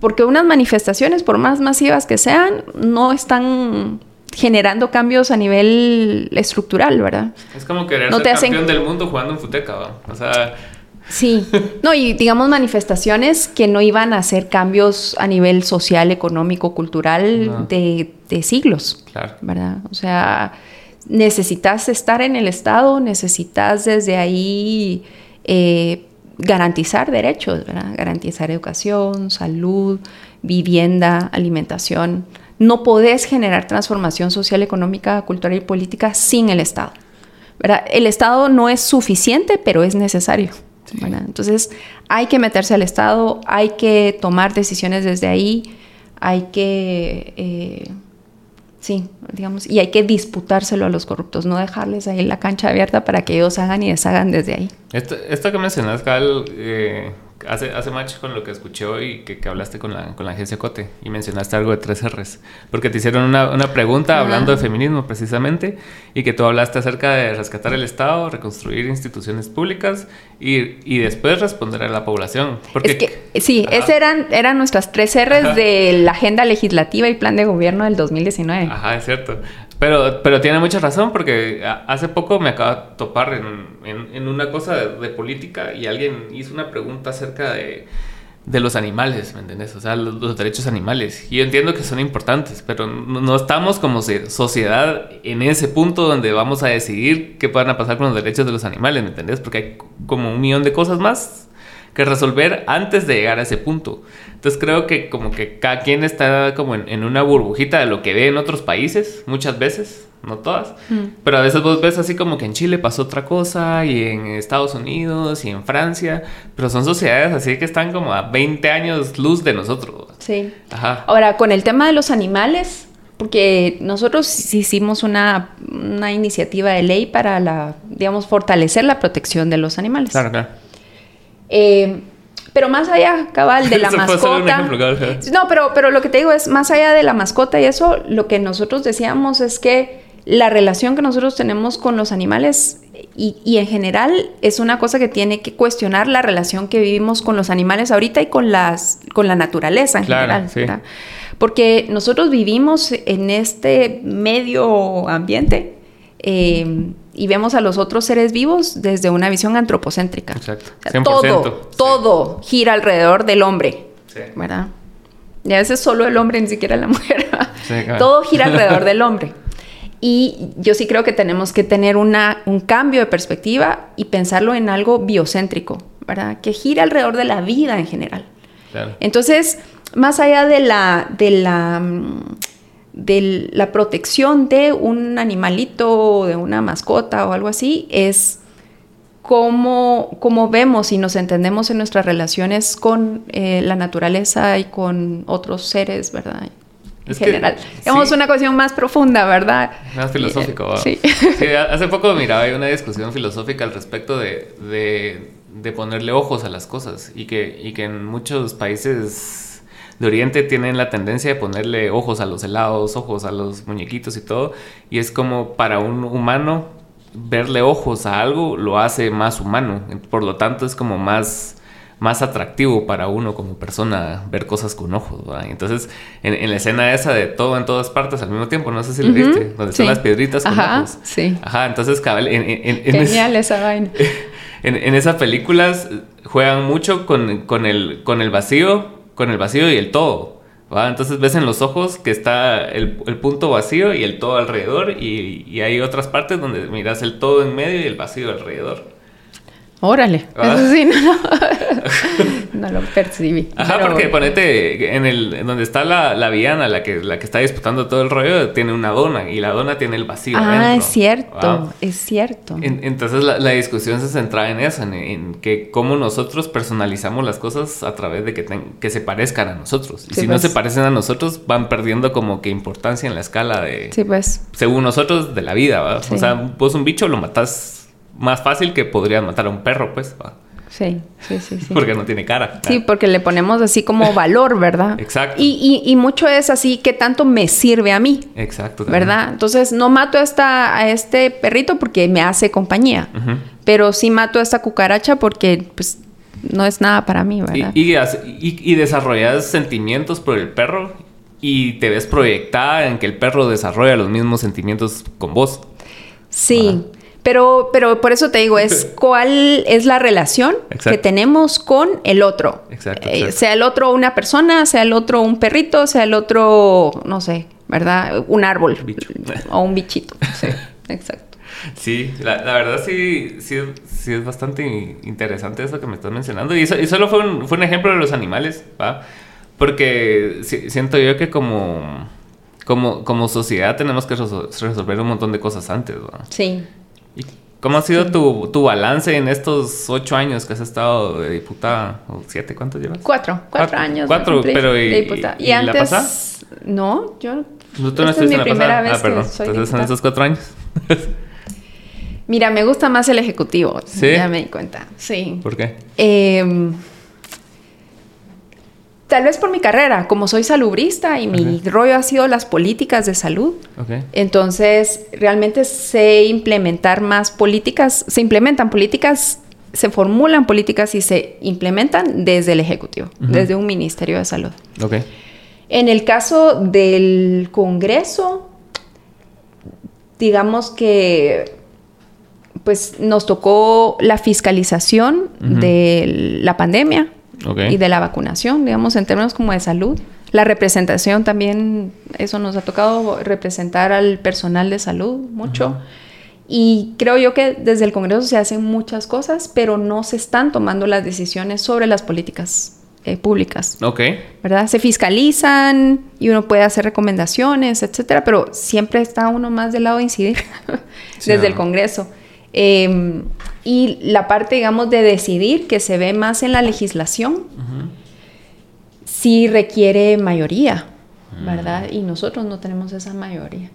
Porque unas manifestaciones, por más masivas que sean, no están generando cambios a nivel estructural, ¿verdad? Es como querer ser campeón del mundo jugando en futeca, O sea... Sí, no, y digamos manifestaciones que no iban a hacer cambios a nivel social, económico, cultural de, siglos, claro. ¿verdad? O sea, necesitas estar en el Estado, necesitas desde ahí eh, garantizar derechos, garantizar educación, salud, vivienda, alimentación. No podés generar transformación social, económica, cultural y política sin el Estado. El Estado no es suficiente, pero es necesario. Entonces hay que meterse al Estado, hay que tomar decisiones desde ahí, hay que... Eh, Sí, digamos, y hay que disputárselo a los corruptos, no dejarles ahí la cancha abierta para que ellos hagan y deshagan desde ahí. Esto, que mencionas, Cal, eh, hace, hace match con lo que escuché hoy que, que hablaste con la, con la agencia Cote y mencionaste algo de tres R's. Porque te hicieron una, una pregunta hablando de feminismo precisamente y que tú hablaste acerca de rescatar el Estado, reconstruir instituciones públicas y, y después responder a la población. Porque, es que, sí, esas eran, eran nuestras tres R's de la agenda legislativa y plan de gobierno del 2019. Ajá, es cierto. Pero, pero tiene mucha razón porque hace poco me acabo de topar en, en, una cosa de, política y alguien hizo una pregunta acerca de, de los animales, ¿me entiendes? O sea, los, derechos animales. Y yo entiendo que son importantes, pero no, estamos como sociedad en ese punto donde vamos a decidir qué van a pasar con los derechos de los animales, ¿me entiendes? Porque hay como un millón de cosas más que resolver antes de llegar a ese punto. Entonces creo que como que cada quien está como en, una burbujita de lo que ve en otros países, muchas veces, no todas, mm. pero a veces vos ves así como que en Chile pasó otra cosa y en Estados Unidos y en Francia, pero son sociedades así que están como a 20 años luz de nosotros. Sí. Ajá. Ahora, con el tema de los animales, porque nosotros hicimos una, una iniciativa de ley para la, digamos, fortalecer la protección de los animales. Claro, claro. Eh, pero más allá, cabal, de la mascota. no, pero, pero lo que te digo es, más allá de la mascota y eso, lo que nosotros decíamos es que la relación que nosotros tenemos con los animales y, en general es una cosa que tiene que cuestionar la relación que vivimos con los animales ahorita y con, las, con la naturaleza en general. Porque nosotros vivimos en este medio ambiente. Eh, y vemos a los otros seres vivos desde una visión antropocéntrica. Exacto. todo, todo gira alrededor del hombre. Sí. ¿Verdad? Y a veces solo el hombre, ni siquiera la mujer. Todo gira alrededor del hombre. Y yo sí creo que tenemos que tener una, un cambio de perspectiva y pensarlo en algo biocéntrico, ¿verdad? Que gira alrededor de la vida en general. Claro. Entonces, más allá de la, de la mm, de la protección de un animalito, de una mascota o algo así, es cómo, vemos y nos entendemos en nuestras relaciones con eh, la naturaleza y con otros seres, ¿verdad? En general. Tenemos una cuestión más profunda, ¿verdad? Más filosófico, sí. Hace poco, mira, hay una discusión filosófica al respecto de, de ponerle ojos a las cosas y que, y que en muchos países de Oriente tienen la tendencia de ponerle ojos a los helados, ojos a los muñequitos y todo. Y es como para un humano verle ojos a algo lo hace más humano. Por lo tanto es como más más atractivo para uno como persona ver cosas con ojos. Entonces, en, la escena esa de todo en todas partes al mismo tiempo, no sé si lo viste, donde están las piedritas con Ajá, ojos. Sí. Ajá, entonces, cabal, en, en, Genial esa vaina. En, esas películas juegan mucho con, con, el, con el vacío, con el vacío y el todo. ¿va? Entonces ves en los ojos que está el, el punto vacío y el todo alrededor y, y, hay otras partes donde miras el todo en medio y el vacío alrededor. Órale, eso sí, no, no lo percibí. Ajá, porque ponete en el donde está la, la villana, la que, la que está disputando todo el rollo, tiene una dona y la dona tiene el vacío. Ah, es cierto, es cierto. entonces la, la, discusión se centra en eso, en, que cómo nosotros personalizamos las cosas a través de que, que se parezcan a nosotros. Y si no pues. se parecen a nosotros, van perdiendo como que importancia en la escala de... Sí, pues. Según nosotros, de la vida, ¿va? O sea, vos un bicho lo matas más fácil que podrían matar a un perro, pues. Sí, sí, sí, sí. Porque no tiene cara. Sí, porque le ponemos así como valor, ¿verdad? Exacto. Y, y, mucho es así, ¿qué tanto me sirve a mí? Exacto. ¿Verdad? Entonces, no mato a, esta, a este perrito porque me hace compañía, pero sí mato a esta cucaracha porque, pues, no es nada para mí, ¿verdad? Y, y, desarrollas sentimientos por el perro y te ves proyectada en que el perro desarrolla los mismos sentimientos con vos. Sí. Pero, pero por eso te digo, es cuál es la relación que tenemos con el otro. Exacto, eh, sea el otro una persona, sea el otro un perrito, sea el otro, no sé, ¿verdad? Un árbol. O un bichito. Sí, exacto. Sí, la, verdad sí, sí, sí, es bastante interesante eso que me estás mencionando. Y, solo fue un, fue un ejemplo de los animales, ¿va? Porque siento yo que como, como, como sociedad tenemos que resolver un montón de cosas antes, ¿va? Sí. ¿Y cómo ha sido tu, tu, balance en estos ocho años que has estado de diputada? ¿O siete? ¿Cuántos llevas? Cuatro. Cuatro, años. Cuatro, pero y, diputada. ¿Y, antes, la No, yo... ¿No, tú no es mi primera vez ah, perdón. Entonces son esos cuatro años. Mira, me gusta más el ejecutivo. ¿Sí? Ya me di cuenta. Sí. ¿Por qué? Eh, Tal vez por mi carrera, como soy salubrista y mi rollo ha sido las políticas de salud. Entonces, realmente sé implementar más políticas, se implementan políticas, se formulan políticas y se implementan desde el Ejecutivo, desde un Ministerio de Salud. En el caso del Congreso, digamos que pues nos tocó la fiscalización de la pandemia y de la vacunación, digamos, en términos como de salud. La representación también, eso nos ha tocado representar al personal de salud mucho. Y creo yo que desde el Congreso se hacen muchas cosas, pero no se están tomando las decisiones sobre las políticas eh, públicas. Ok. ¿Verdad? Se fiscalizan y uno puede hacer recomendaciones, etcétera, pero siempre está uno más del lado de incidir desde el Congreso. Em, y la parte, digamos, de decidir, que se ve más en la legislación, sí requiere mayoría, ¿verdad? Y nosotros no tenemos esa mayoría.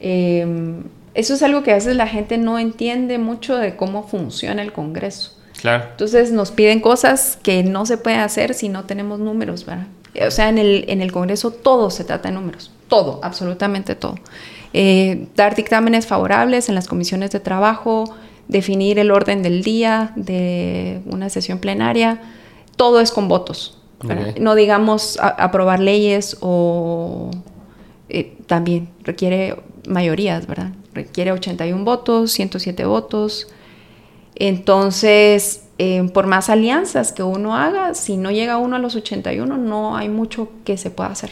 Em, eso es algo que a veces la gente no entiende mucho de cómo funciona el Congreso. Claro. Entonces nos piden cosas que no se puede hacer si no tenemos números, ¿verdad? O sea, en el, en el Congreso todo se trata de números, todo, absolutamente todo. Eh, dar dictámenes favorables en las comisiones de trabajo, definir el orden del día de una sesión plenaria, todo es con votos. No digamos aprobar leyes o eh, también requiere mayorías, ¿verdad? Requiere 81 votos, 107 votos. Entonces, eh, por más alianzas que uno haga, si no llega uno a los 81, no hay mucho que se pueda hacer.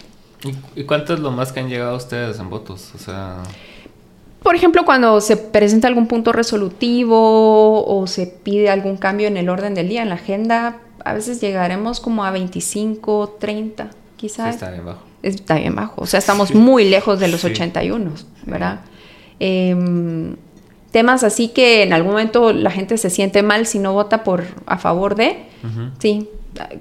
¿Y, cuánto es lo más que han llegado ustedes en votos? O sea... Por ejemplo, cuando se presenta algún punto resolutivo o se pide algún cambio en el orden del día, en la agenda, a veces llegaremos como a 25, 30, quizás. está bien bajo. Está bien bajo. O sea, estamos muy lejos de los 81, ¿verdad? Em, temas así que en algún momento la gente se siente mal si no vota por a favor de, sí,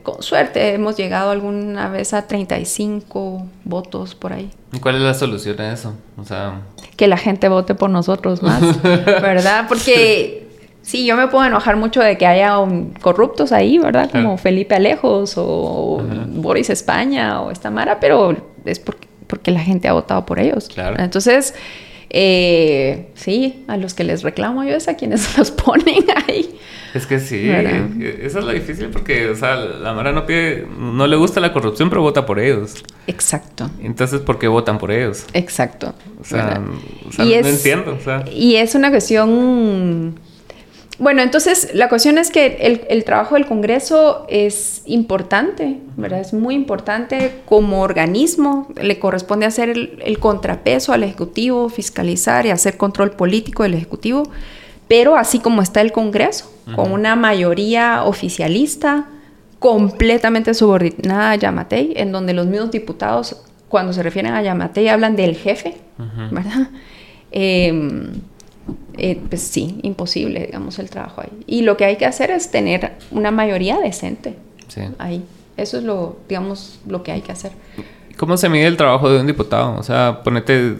con suerte hemos llegado alguna vez a 35 votos por ahí. ¿Y cuál es la solución a eso? O sea... Que la gente vote por nosotros más, ¿verdad? Porque Sí, yo me puedo enojar mucho de que haya corruptos ahí, ¿verdad? Como Felipe Alejos o Boris España o esta Mara, pero es porque, porque la gente ha votado por ellos. Claro. Entonces, eh, sí, a los que les reclamo yo es a quienes los ponen ahí. Es que sí, eso es lo difícil porque, o sea, la Mara no pide, no le gusta la corrupción, pero vota por ellos. Exacto. Entonces, ¿por qué votan por ellos? Exacto. O sea, no, entiendo. Y es una cuestión bueno, entonces la cuestión es que el, trabajo del Congreso es importante, ¿verdad? Es muy importante como organismo. Le corresponde hacer el, contrapeso al Ejecutivo, fiscalizar y hacer control político del Ejecutivo. Pero así como está el Congreso, con una mayoría oficialista completamente subordinada a Yamatei, en donde los mismos diputados, cuando se refieren a Yamatei, hablan del jefe, ¿verdad? Eh, eh, pues sí, imposible, digamos, el trabajo ahí. Y lo que hay que hacer es tener una mayoría decente ahí. Eso es lo, digamos, lo que hay que hacer. ¿Cómo se mide el trabajo de un diputado? O sea, ponete,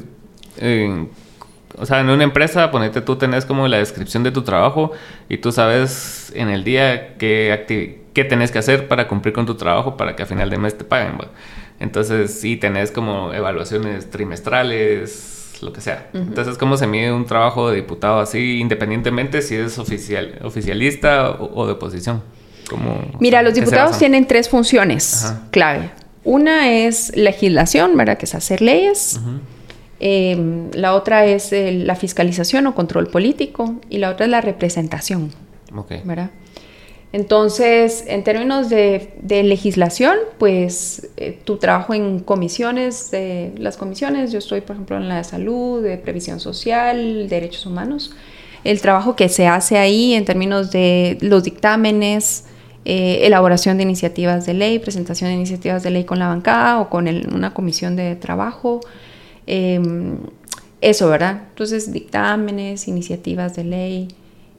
o sea, en una empresa, ponete tú tenés como la descripción de tu trabajo y tú sabes en el día qué, qué tenés que hacer para cumplir con tu trabajo para que a final de mes te paguen. Entonces, sí, tenés como evaluaciones trimestrales, lo que sea. Entonces, ¿cómo se mide un trabajo de diputado así, independientemente si es oficial, oficialista o, de oposición? Mira, los diputados tienen tres funciones clave. Una es legislación, ¿verdad? Que es hacer leyes. Em, la otra es la fiscalización o control político. Y la otra es la representación. ¿Verdad? Entonces, en términos de, legislación, pues eh, tu trabajo en comisiones, de las comisiones, yo estoy, por ejemplo, en la de salud, de previsión social, derechos humanos, el trabajo que se hace ahí en términos de los dictámenes, eh, elaboración de iniciativas de ley, presentación de iniciativas de ley con la bancada o con una comisión de trabajo. Em, eso, ¿verdad? Entonces, dictámenes, iniciativas de ley,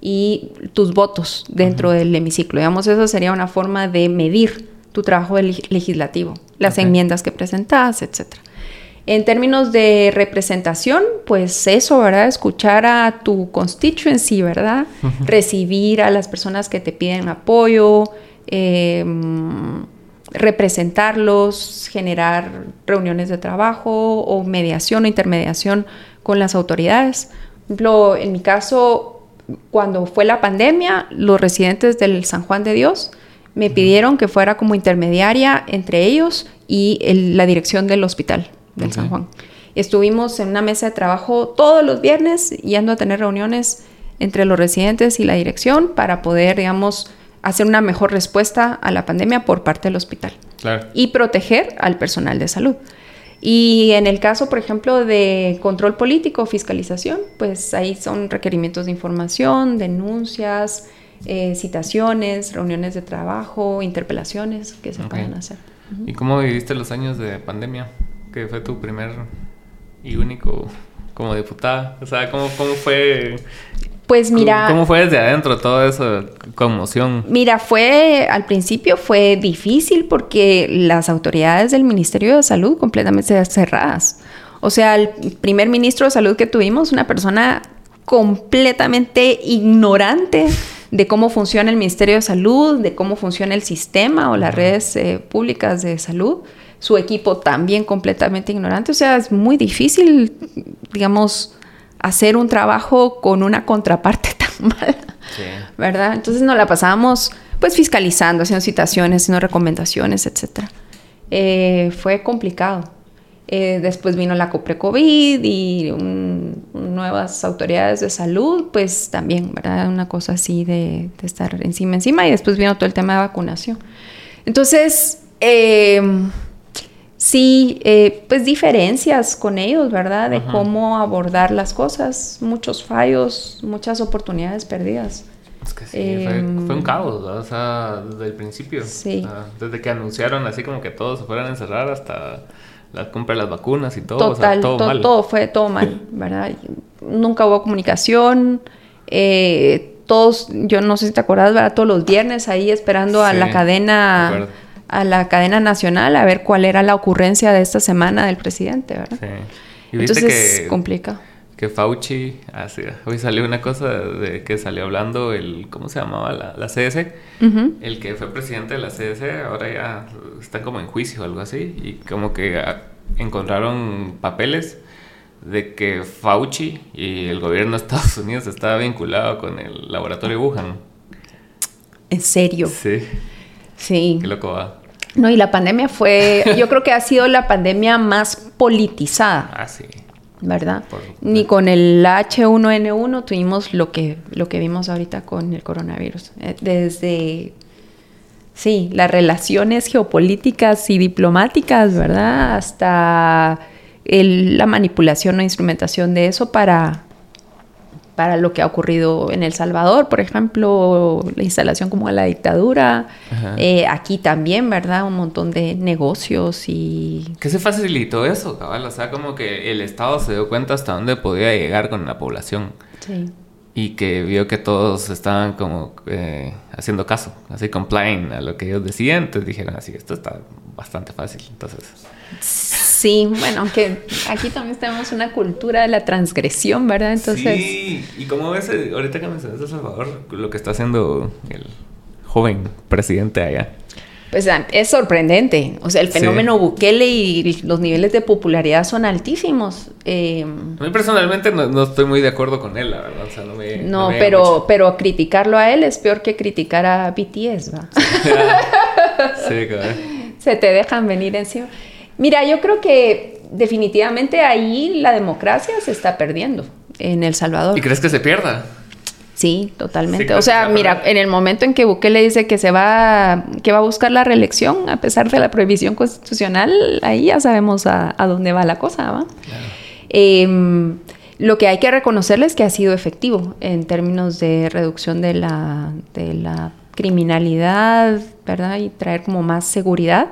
y tus votos dentro del hemiciclo. Digamos, eso sería una forma de medir tu trabajo legislativo, las enmiendas que presentas, etc. En términos de representación, pues eso, ¿verdad? Escuchar a tu constituency, ¿verdad? Recibir a las personas que te piden apoyo, em, representarlos, generar reuniones de trabajo o mediación o intermediación con las autoridades. Por ejemplo, en mi caso, cuando fue la pandemia, los residentes del San Juan de Dios me pidieron que fuera como intermediaria entre ellos y la dirección del hospital del San Juan. Estuvimos en una mesa de trabajo todos los viernes yendo a tener reuniones entre los residentes y la dirección para poder, digamos, hacer una mejor respuesta a la pandemia por parte del hospital. Y proteger al personal de salud. Y en el caso, por ejemplo, de control político, fiscalización, pues ahí son requerimientos de información, denuncias, eh, citaciones, reuniones de trabajo, interpelaciones que se pueden hacer. ¿Y cómo viviste los años de pandemia? Que fue tu primer y único como diputada. O sea, ¿cómo, cómo fue pues mira... ¿Cómo fue desde adentro todo eso, conmoción? Mira, fue, al principio fue difícil porque las autoridades del Ministerio de Salud completamente cerradas. O sea, el primer ministro de Salud que tuvimos, una persona completamente ignorante de cómo funciona el Ministerio de Salud, de cómo funciona el sistema o las redes eh, públicas de salud. Su equipo también completamente ignorante. O sea, es muy difícil, digamos, hacer un trabajo con una contraparte tan mala, ¿verdad? Entonces nos la pasábamos pues fiscalizando, haciendo citaciones, haciendo recomendaciones, etc. Eh, fue complicado. Eh, después vino la COPRE-COVID y nuevas autoridades de salud, pues también, ¿verdad? Una cosa así de, estar encima, encima. Y después vino todo el tema de vacunación. Entonces, eh, sí, eh, pues diferencias con ellos, ¿verdad? De cómo abordar las cosas, muchos fallos, muchas oportunidades perdidas. Es que sí, fue, em, un caos, ¿verdad? o sea, desde el principio. Sí. desde que anunciaron así como que todos se fueran a encerrar hasta la compra de las vacunas y todo. Total, todo, mal. todo fue todo mal, ¿verdad? Nunca hubo comunicación. Eh, todos, yo no sé si te acuerdas, ¿verdad? Todos los viernes ahí esperando a la cadena a la cadena nacional a ver cuál era la ocurrencia de esta semana del presidente, ¿verdad? Sí. Y viste Entonces, que, complica. que Fauci, así, hoy salió una cosa de que salió hablando el, ¿cómo se llamaba? La, la CDC. El que fue presidente de la CDC, ahora ya está como en juicio o algo así. Y como que ah, encontraron papeles de que Fauci y el gobierno de Estados Unidos estaba vinculado con el laboratorio Wuhan. ¿En serio? Sí. Sí. Qué loco va. No, y la pandemia fue, yo creo que ha sido la pandemia más politizada. Ah, sí. ¿Verdad? Ni con el H1N1 tuvimos lo que, lo que vimos ahorita con el coronavirus. Eh, desde, sí, las relaciones geopolíticas y diplomáticas, ¿verdad? Hasta la manipulación o instrumentación de eso para, para lo que ha ocurrido en El Salvador, por ejemplo, la instalación como de la dictadura, eh, aquí también, ¿verdad? Un montón de negocios y... ¿Qué se facilitó eso, cabal? O sea, como que el Estado se dio cuenta hasta dónde podía llegar con la población. Sí. Y que vio que todos estaban como eh, haciendo caso, así complying a lo que ellos decían, entonces dijeron así, esto está bastante fácil, entonces... Sí, bueno, aunque aquí también tenemos una cultura de la transgresión, ¿verdad? Entonces... Sí, y como ves, eh, ahorita que mencionas a Salvador, lo que está haciendo el joven presidente allá. Pues ah, es sorprendente. O sea, el fenómeno Bukele y los niveles de popularidad son altísimos. Eh, a mí personalmente no, estoy muy de acuerdo con él, la verdad. O sea, no, me, no, pero, pero criticarlo a él es peor que criticar a BTS, ¿va? sí, claro. Se te dejan venir encima. Mira, yo creo que definitivamente ahí la democracia se está perdiendo en El Salvador. ¿Y crees que se pierda? Sí, totalmente. o sea, mira, en el momento en que Bukele dice que se va, que va a buscar la reelección, a pesar de la prohibición constitucional, ahí ya sabemos a, dónde va la cosa, ¿va? Em, lo que hay que reconocerle es que ha sido efectivo en términos de reducción de la, de la criminalidad, ¿verdad? Y traer como más seguridad,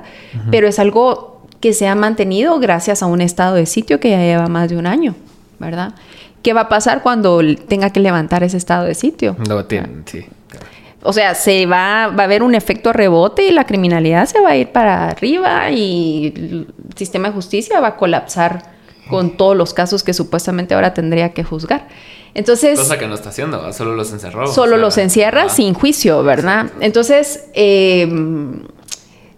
pero es algo que se ha mantenido gracias a un estado de sitio que ya lleva más de un año, ¿verdad? ¿Qué va a pasar cuando tenga que levantar ese estado de sitio? No tienen, sí. O sea, se va, va a haber un efecto rebote y la criminalidad se va a ir para arriba y el sistema de justicia va a colapsar con todos los casos que supuestamente ahora tendría que juzgar. Entonces... Cosa que no está haciendo, solo los encerró. Solo los encierra sin juicio, ¿verdad? Entonces, eh,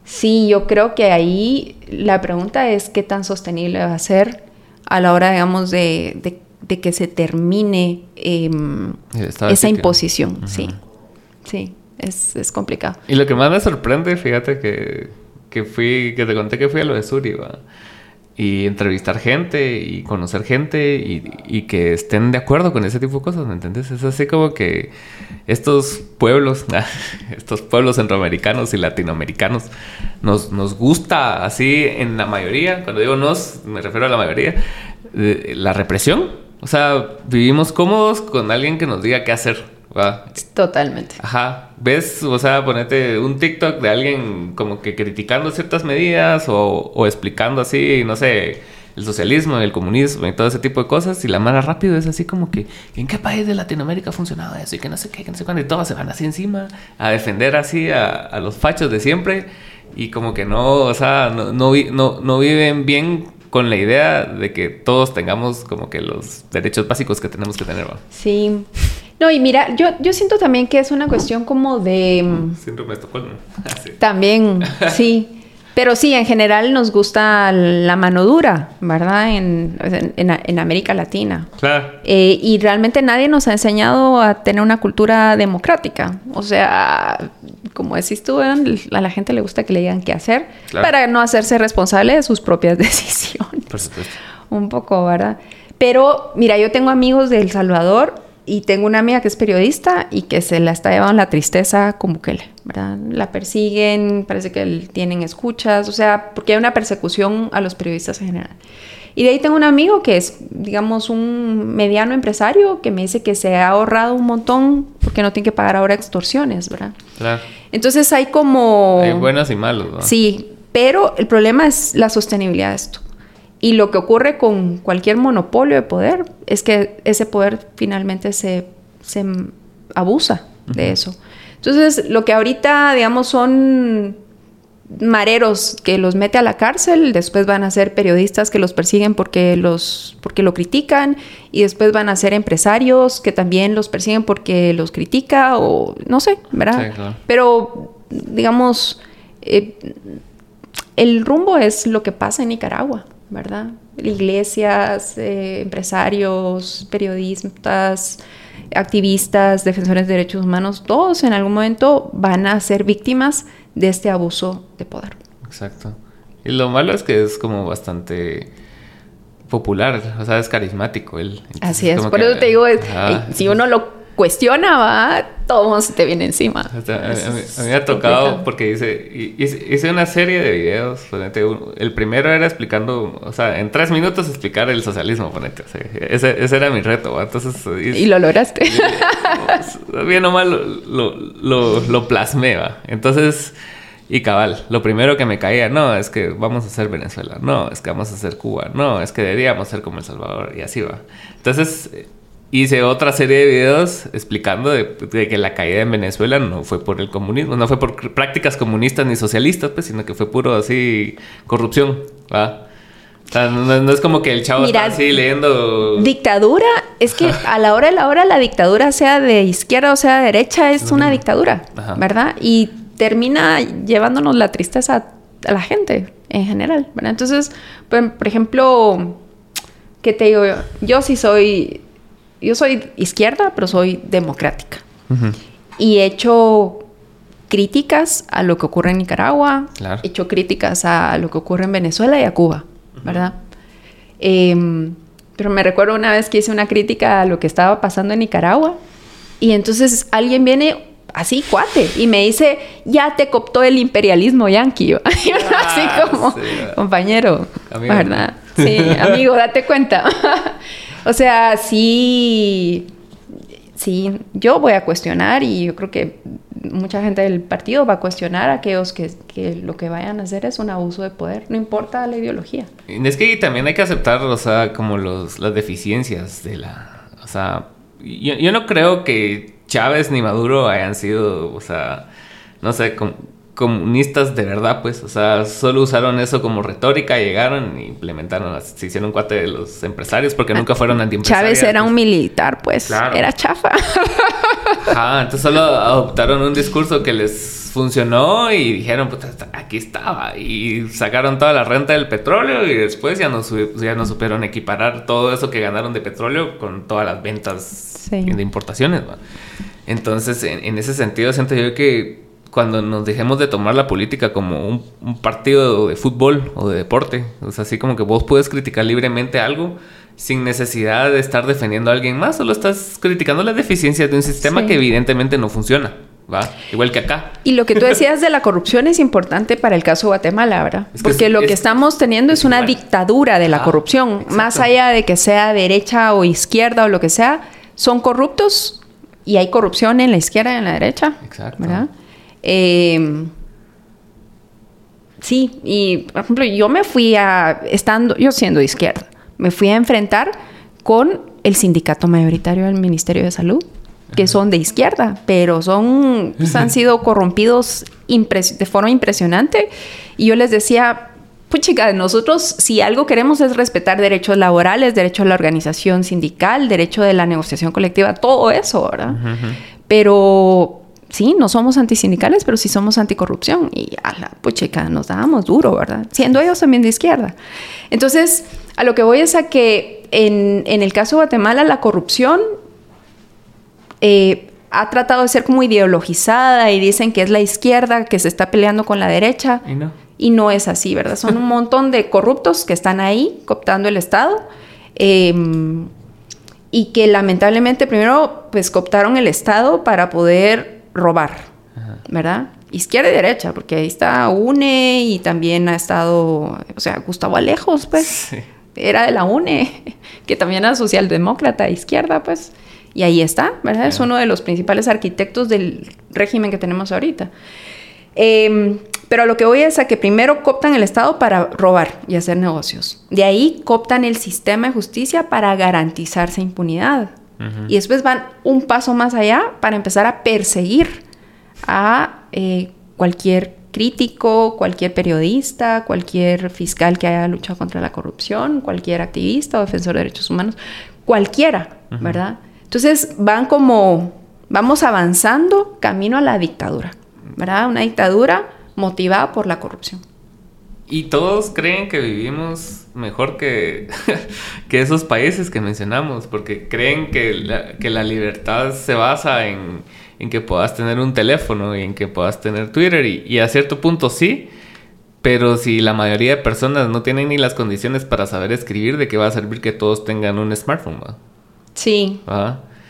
Sí, yo creo que ahí la pregunta es qué tan sostenible va a ser a la hora, digamos, de, que se termine em, esa imposición. Sí, sí, es, es, complicado. Y lo que más me sorprende, fíjate que, que fui, que te conté que fui a lo de Suri, y entrevistar gente y conocer gente y, que estén de acuerdo con ese tipo de cosas, ¿me entiendes? Es así como que estos pueblos, estos pueblos centroamericanos y latinoamericanos, nos, nos gusta así en la mayoría, cuando digo nos, me refiero a la mayoría, la represión. O sea, vivimos cómodos con alguien que nos diga qué hacer. Totalmente. Ajá. ¿Ves? O sea, ponete un TikTok de alguien como que criticando ciertas medidas o, explicando así, no sé, el socialismo, el comunismo y todo ese tipo de cosas. Y la mala rápido es así como que, ¿en qué país de Latinoamérica ha funcionado eso? Y que no sé qué, que no sé cuándo. Y todos se van así encima a defender así a, los fachos de siempre. Y como que no, o sea, no, no, no, no viven bien con la idea de que todos tengamos como que los derechos básicos que tenemos que tener. Sí. No, y mira, yo, yo siento también que es una cuestión como de... Mm, Síndrome de Estocolmo. También, sí. Pero sí, en general nos gusta la mano dura, ¿verdad? En, en, América Latina. Claro. Eh, y realmente nadie nos ha enseñado a tener una cultura democrática. O sea, como decís tú, a la gente le gusta que le digan qué hacer para no hacerse responsable de sus propias decisiones. Por supuesto. Un poco, ¿verdad? Pero mira, yo tengo amigos de El Salvador y tengo una amiga que es periodista y que se la está llevando la tristeza como que ¿verdad? La persiguen, parece que tienen escuchas, o sea, porque hay una persecución a los periodistas en general. Y de ahí tengo un amigo que es, digamos, un mediano empresario que me dice que se ha ahorrado un montón porque no tiene que pagar ahora extorsiones, ¿verdad? Claro. Entonces hay como... Hay buenas y malos, ¿no? Sí, pero el problema es la sostenibilidad de esto. Y lo que ocurre con cualquier monopolio de poder es que ese poder finalmente se, se abusa de eso. Entonces, lo que ahorita, digamos, son mareros que los mete a la cárcel, después van a ser periodistas que los persiguen porque, los, porque lo critican y después van a ser empresarios que también los persiguen porque los critica o no sé, ¿verdad? Pero digamos, eh, el rumbo es lo que pasa en Nicaragua, ¿verdad? Iglesias, eh, empresarios, periodistas, activistas, defensores de derechos humanos, todos en algún momento van a ser víctimas de este abuso de poder. Exacto. Y lo malo es que es como bastante popular, o sea, es carismático él. Así es, por eso te digo, si uno lo cuestiona, va, todo se te viene encima. a, mí, me ha tocado porque hice, hice una serie de videos, el primero era explicando, o sea, en tres minutos explicar el socialismo, ponete, ese, ese, era mi reto, entonces... Y, lo lograste. bien o mal lo, lo, lo, plasmé, ¿va? Entonces... Y cabal, lo primero que me caía, no, es que vamos a hacer Venezuela, no, es que vamos a hacer Cuba, no, es que deberíamos ser como El Salvador, y así va. Entonces, hice otra serie de videos explicando de, que la caída en Venezuela no fue por el comunismo, no fue por prácticas comunistas ni socialistas, pues, sino que fue puro así corrupción, ¿va? O sea, no, es como que el chavo está así leyendo. Dictadura, es que a la hora de la hora la dictadura, sea de izquierda o sea de derecha, es una dictadura, ¿verdad? Y termina llevándonos la tristeza a la gente en general, ¿verdad? Entonces, pues, por ejemplo, ¿qué te digo yo? Yo sí soy yo soy izquierda, pero soy democrática. Y he hecho críticas a lo que ocurre en Nicaragua, he hecho críticas a lo que ocurre en Venezuela y a Cuba, ¿verdad? Em, pero me recuerdo una vez que hice una crítica a lo que estaba pasando en Nicaragua y entonces alguien viene así, cuate, y me dice, ya te coptó el imperialismo yanqui. así ah, como, compañero, ¿verdad? Sí, amigo, date cuenta. O sea, sí, sí, yo voy a cuestionar y yo creo que mucha gente del partido va a cuestionar a aquellos que, lo que vayan a hacer es un abuso de poder, no importa la ideología. Es que también hay que aceptar, o sea, como los, las deficiencias de la... O sea, yo, yo no creo que Chávez ni Maduro hayan sido, o sea, no sé, como comunistas de verdad, pues, o sea, solo usaron eso como retórica, llegaron e implementaron, se hicieron cuate de los empresarios porque nunca fueron antiempresarios. Chávez era un militar, pues, era chafa. Ajá, entonces solo adoptaron un discurso que les funcionó y dijeron, pues aquí estaba, y sacaron toda la renta del petróleo y después ya no, ya no supieron equiparar todo eso que ganaron de petróleo con todas las ventas de importaciones. Entonces, en, en ese sentido, siento yo que cuando nos dejemos de tomar la política como un, partido de fútbol o de deporte. O sea, así como que vos puedes criticar libremente algo sin necesidad de estar defendiendo a alguien más, solo estás criticando las deficiencias de un sistema que evidentemente no funciona. ¿Va? Igual que acá. Y lo que tú decías de la corrupción es importante para el caso Guatemala, ¿verdad? Porque lo que estamos teniendo es, una dictadura de la corrupción. Más allá de que sea derecha o izquierda o lo que sea, son corruptos y hay corrupción en la izquierda y en la derecha. Exacto. ¿verdad? Eh, sí, y por ejemplo, yo me fui a, estando, yo siendo de izquierda, me fui a enfrentar con el sindicato mayoritario del Ministerio de Salud, que son de izquierda, pero son, pues, han sido corrompidos de forma impresionante. Y yo les decía, pues chicas, nosotros si algo queremos es respetar derechos laborales, derecho a la organización sindical, derecho de la negociación colectiva, todo eso, ¿verdad? Pero sí, no somos antisindicales, pero sí somos anticorrupción. Y a la puchica nos dábamos duro, ¿verdad? Siendo ellos también de izquierda. Entonces, a lo que voy es a que en, el caso de Guatemala la corrupción eh, ha tratado de ser como ideologizada y dicen que es la izquierda que se está peleando con la derecha. Y no. Y no es así, ¿verdad? Son un montón de corruptos que están ahí cooptando el Estado. Em, y que lamentablemente primero pues cooptaron el Estado para poder robar, ¿verdad? Izquierda y derecha, porque ahí está UNE y también ha estado, o sea, Gustavo Alejos, pues, era de la UNE, que también era socialdemócrata, izquierda, pues, y ahí está, ¿verdad? Es uno de los principales arquitectos del régimen que tenemos ahorita. Em, pero lo que voy es a que primero cooptan el Estado para robar y hacer negocios. De ahí cooptan el sistema de justicia para garantizarse impunidad. Y después van un paso más allá para empezar a perseguir a eh, cualquier crítico, cualquier periodista, cualquier fiscal que haya luchado contra la corrupción, cualquier activista o defensor de derechos humanos, cualquiera, ¿verdad? Entonces van como, vamos avanzando camino a la dictadura, ¿verdad? Una dictadura motivada por la corrupción. Y todos creen que vivimos mejor que, que esos países que mencionamos, porque creen que la, que la libertad se basa en, en, que puedas tener un teléfono y en que puedas tener Twitter, y, y, a cierto punto sí, pero si la mayoría de personas no tienen ni las condiciones para saber escribir, ¿de qué va a servir que todos tengan un smartphone? ¿va? Sí.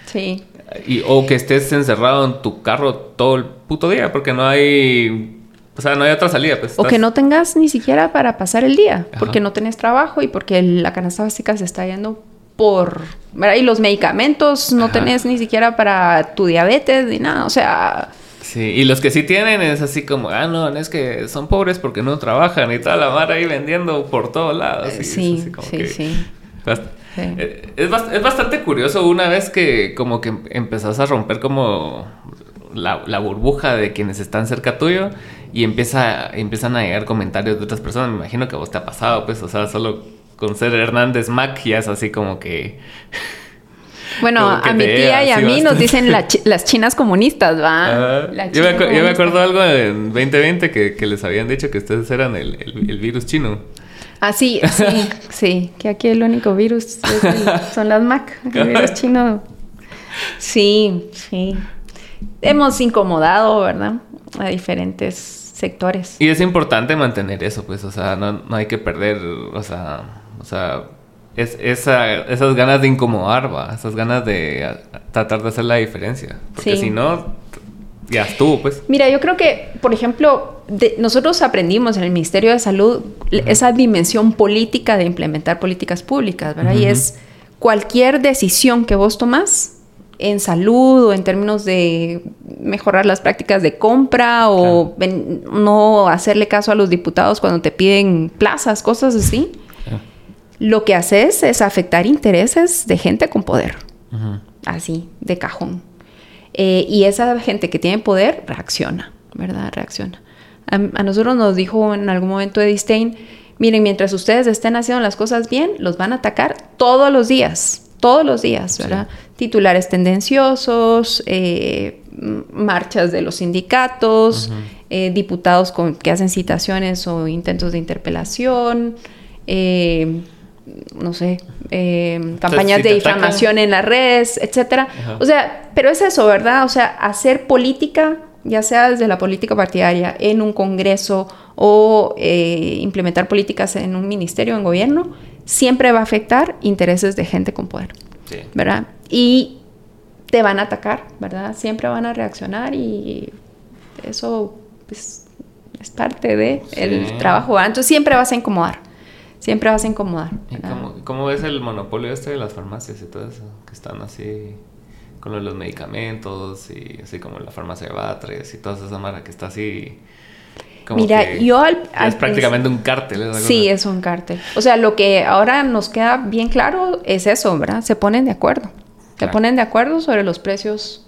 Sí. Y, o que estés encerrado en tu carro todo el puto día, porque no hay o sea, no hay otra salida, pues. O que no tengas ni siquiera para pasar el día, porque no tenés trabajo y porque la canasta básica se está yendo por... ¿verdad? Y los medicamentos no tenés ni siquiera para tu diabetes ni nada, o sea... Sí, y los que sí tienen es así como, ah, no, es que son pobres porque no trabajan y toda la mar ahí vendiendo por todos lados. sí, sí, sí. Eh, es, es, bastante curioso una vez que como que empezás a romper como la, la burbuja de quienes están cerca tuyo y empieza, empiezan a llegar comentarios de otras personas. Me imagino que a vos te ha pasado, pues, o sea, solo con ser Hernández Mac ya es así como que... Bueno, a mi tía y a mí nos dicen las chinas comunistas, ¿va? yo, me acuerdo algo en 2020 que, que, les habían dicho que ustedes eran el, el, virus chino. Ah, sí, sí, sí, que aquí el único virus son las Mac, el virus chino. Sí, sí. Hemos incomodado, ¿verdad? A diferentes sectores. Y es importante mantener eso, pues, o sea, no, no hay que perder, o sea, o sea, es, esa, esas ganas de incomodar, va, esas ganas de tratar de hacer la diferencia. Porque si no, ya estuvo, pues. Mira, yo creo que, por ejemplo, nosotros aprendimos en el Ministerio de Salud esa dimensión política de implementar políticas públicas, ¿verdad? Y es cualquier decisión que vos tomás en salud o en términos de mejorar las prácticas de compra o no hacerle caso a los diputados cuando te piden plazas, cosas así. Lo que haces es afectar intereses de gente con poder. Así, de cajón. Eh, y esa gente que tiene poder reacciona, ¿verdad? Reacciona. A, nosotros nos dijo en algún momento Eddie Stein, miren, mientras ustedes estén haciendo las cosas bien, los van a atacar todos los días todos los días, ¿verdad? Titulares tendenciosos, eh, marchas de los sindicatos, eh, diputados con, que hacen citaciones o intentos de interpelación, eh, no sé, campañas de difamación en las redes, etcétera. O sea, pero es eso, ¿verdad? O sea, hacer política, ya sea desde la política partidaria, en un congreso o implementar políticas en un ministerio, en gobierno, siempre va a afectar intereses de gente con poder, ¿verdad? Y te van a atacar, ¿verdad? Siempre van a reaccionar y eso pues, es parte del el trabajo. Entonces siempre vas a incomodar, siempre vas a incomodar. cómo, ves el monopolio este de las farmacias y todo eso? Que están así con los medicamentos y así como la farmacia de Batres y toda esa mara que está así Mira, yo al, Es prácticamente un cártel. sí, es un cártel. O sea, lo que ahora nos queda bien claro es eso, ¿verdad? Se ponen de acuerdo. Se ponen de acuerdo sobre los precios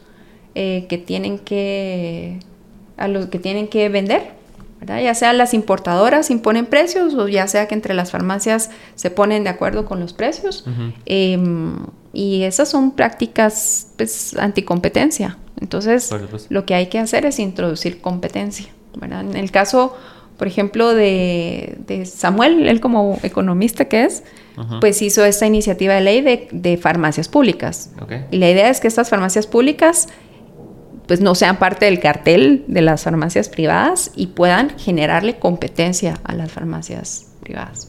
eh, que tienen que... a los que tienen que vender. ¿verdad? Ya sea las importadoras imponen precios o ya sea que entre las farmacias se ponen de acuerdo con los precios. Em, y esas son prácticas pues, anticompetencia. Entonces, lo que hay que hacer es introducir competencia. En el caso, por ejemplo, de, Samuel, él como economista que es, pues hizo esta iniciativa de ley de, farmacias públicas. Y la idea es que estas farmacias públicas pues no sean parte del cartel de las farmacias privadas y puedan generarle competencia a las farmacias privadas,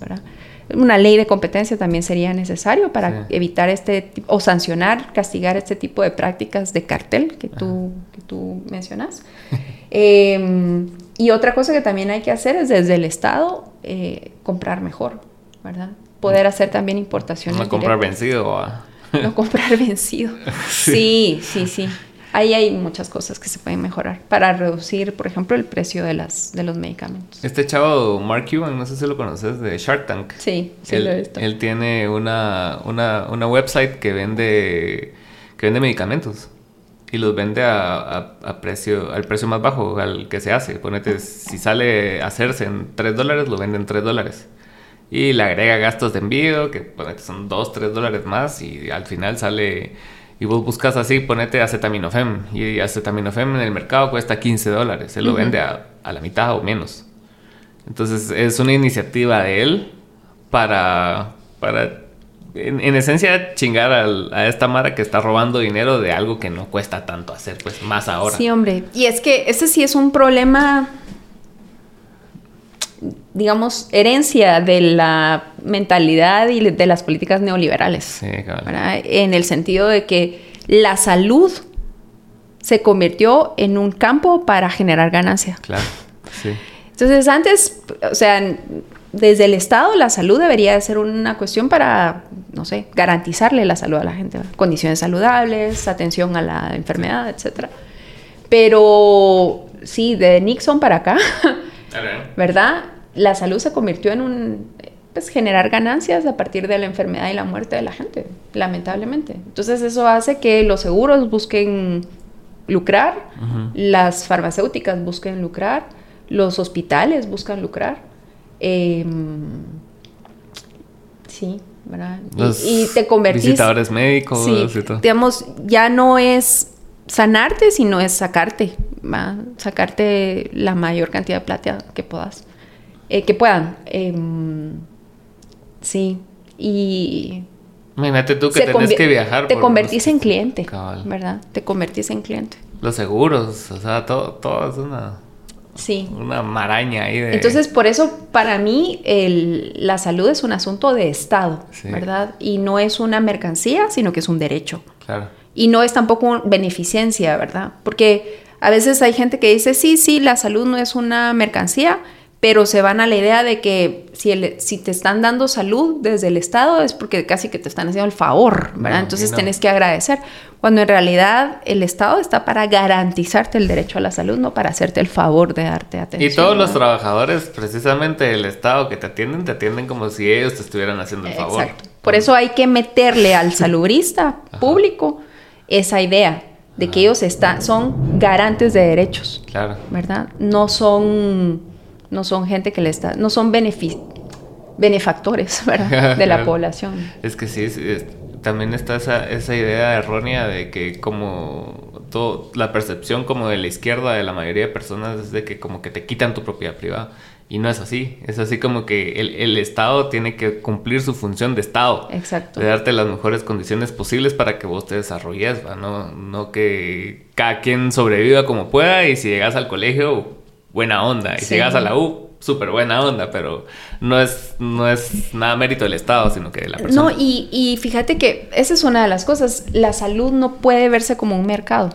Una ley de competencia también sería necesario para evitar este o sancionar, castigar este tipo de prácticas de cartel que tú, que tú mencionas. Em, y otra cosa que también hay que hacer es desde el Estado eh, comprar mejor, ¿verdad? Poder hacer también importaciones. No comprar vencido. No comprar vencido. sí, sí, sí. Ahí hay muchas cosas que se pueden mejorar para reducir, por ejemplo, el precio de, las, de los medicamentos. Este chavo, Mark Cuban, no sé si lo conoces, de Shark Tank. Sí, sí él, lo he visto. Él tiene una, una, una website que vende, que vende medicamentos. Y los vende a, precio, al precio más bajo, al que se hace. Ponete, si sale a hacerse en 3 dólares, lo venden en 3 dólares. Y le agrega gastos de envío, que ponete, son 2, 3 dólares más, y al final sale. Y vos buscas así, ponete acetaminofem. Y acetaminofem en el mercado cuesta 15 dólares. Se lo vende a, a la mitad o menos. Entonces es una iniciativa de él para, para en, esencia, chingar a esta Mara que está robando dinero de algo que no cuesta tanto hacer, pues más ahora. Sí, hombre. Y es que ese sí es un problema, digamos, herencia de la mentalidad y de las políticas neoliberales. Sí, claro. En el sentido de que la salud se convirtió en un campo para generar ganancia. Claro, sí. Entonces, antes, o sea, desde el Estado la salud debería ser una cuestión para, no sé, garantizarle la salud a la gente, condiciones saludables, atención a la enfermedad, etc. Pero sí, de Nixon para acá, ¿verdad? La salud se convirtió en un, pues, generar ganancias a partir de la enfermedad y la muerte de la gente, lamentablemente. Entonces eso hace que los seguros busquen lucrar, las farmacéuticas busquen lucrar, los hospitales buscan lucrar. Em, sí, ¿verdad? y, te convertís... Visitadores médicos y todo. Digamos, ya no es sanarte, sino es sacarte, ¿va? Sacarte la mayor cantidad de plata que puedas. Eh, que puedan. Em, sí, y... Imagínate tú que tenés que viajar. Te convertís en cliente, ¿verdad? Te convertís en cliente. Los seguros, o sea, todo, todo es una... Sí. Una maraña ahí de... Entonces, por eso, para mí, la salud es un asunto de Estado, ¿verdad? Y no es una mercancía, sino que es un derecho. Claro. Y no es tampoco beneficencia, ¿verdad? Porque a veces hay gente que dice, sí, sí, la salud no es una mercancía, pero se van a la idea de que si, si te están dando salud desde el Estado es porque casi que te están haciendo el favor, ¿verdad? Entonces tienes que agradecer, cuando en realidad el Estado está para garantizarte el derecho a la salud, no para hacerte el favor de darte atención. Y todos los trabajadores, precisamente del Estado que te atienden, te atienden como si ellos te estuvieran haciendo el favor. Exacto. Por eso hay que meterle al salubrista público esa idea de que ellos están, son garantes de derechos. Claro. ¿Verdad? No son no son gente que le está, no son benefactores de la población. Es que sí, también está esa, esa, idea errónea de que como todo, la percepción como de la izquierda de la mayoría de personas es de que como que te quitan tu propiedad privada. Y no es así, es así como que el, el, Estado tiene que cumplir su función de Estado. Exacto. De darte las mejores condiciones posibles para que vos te desarrolles, No, no que cada quien sobreviva como pueda y si llegas al colegio buena onda. Y si llegas a la U, súper buena onda, pero no es, no es nada mérito del Estado, sino que de la persona. No, y, y fíjate que esa es una de las cosas. La salud no puede verse como un mercado.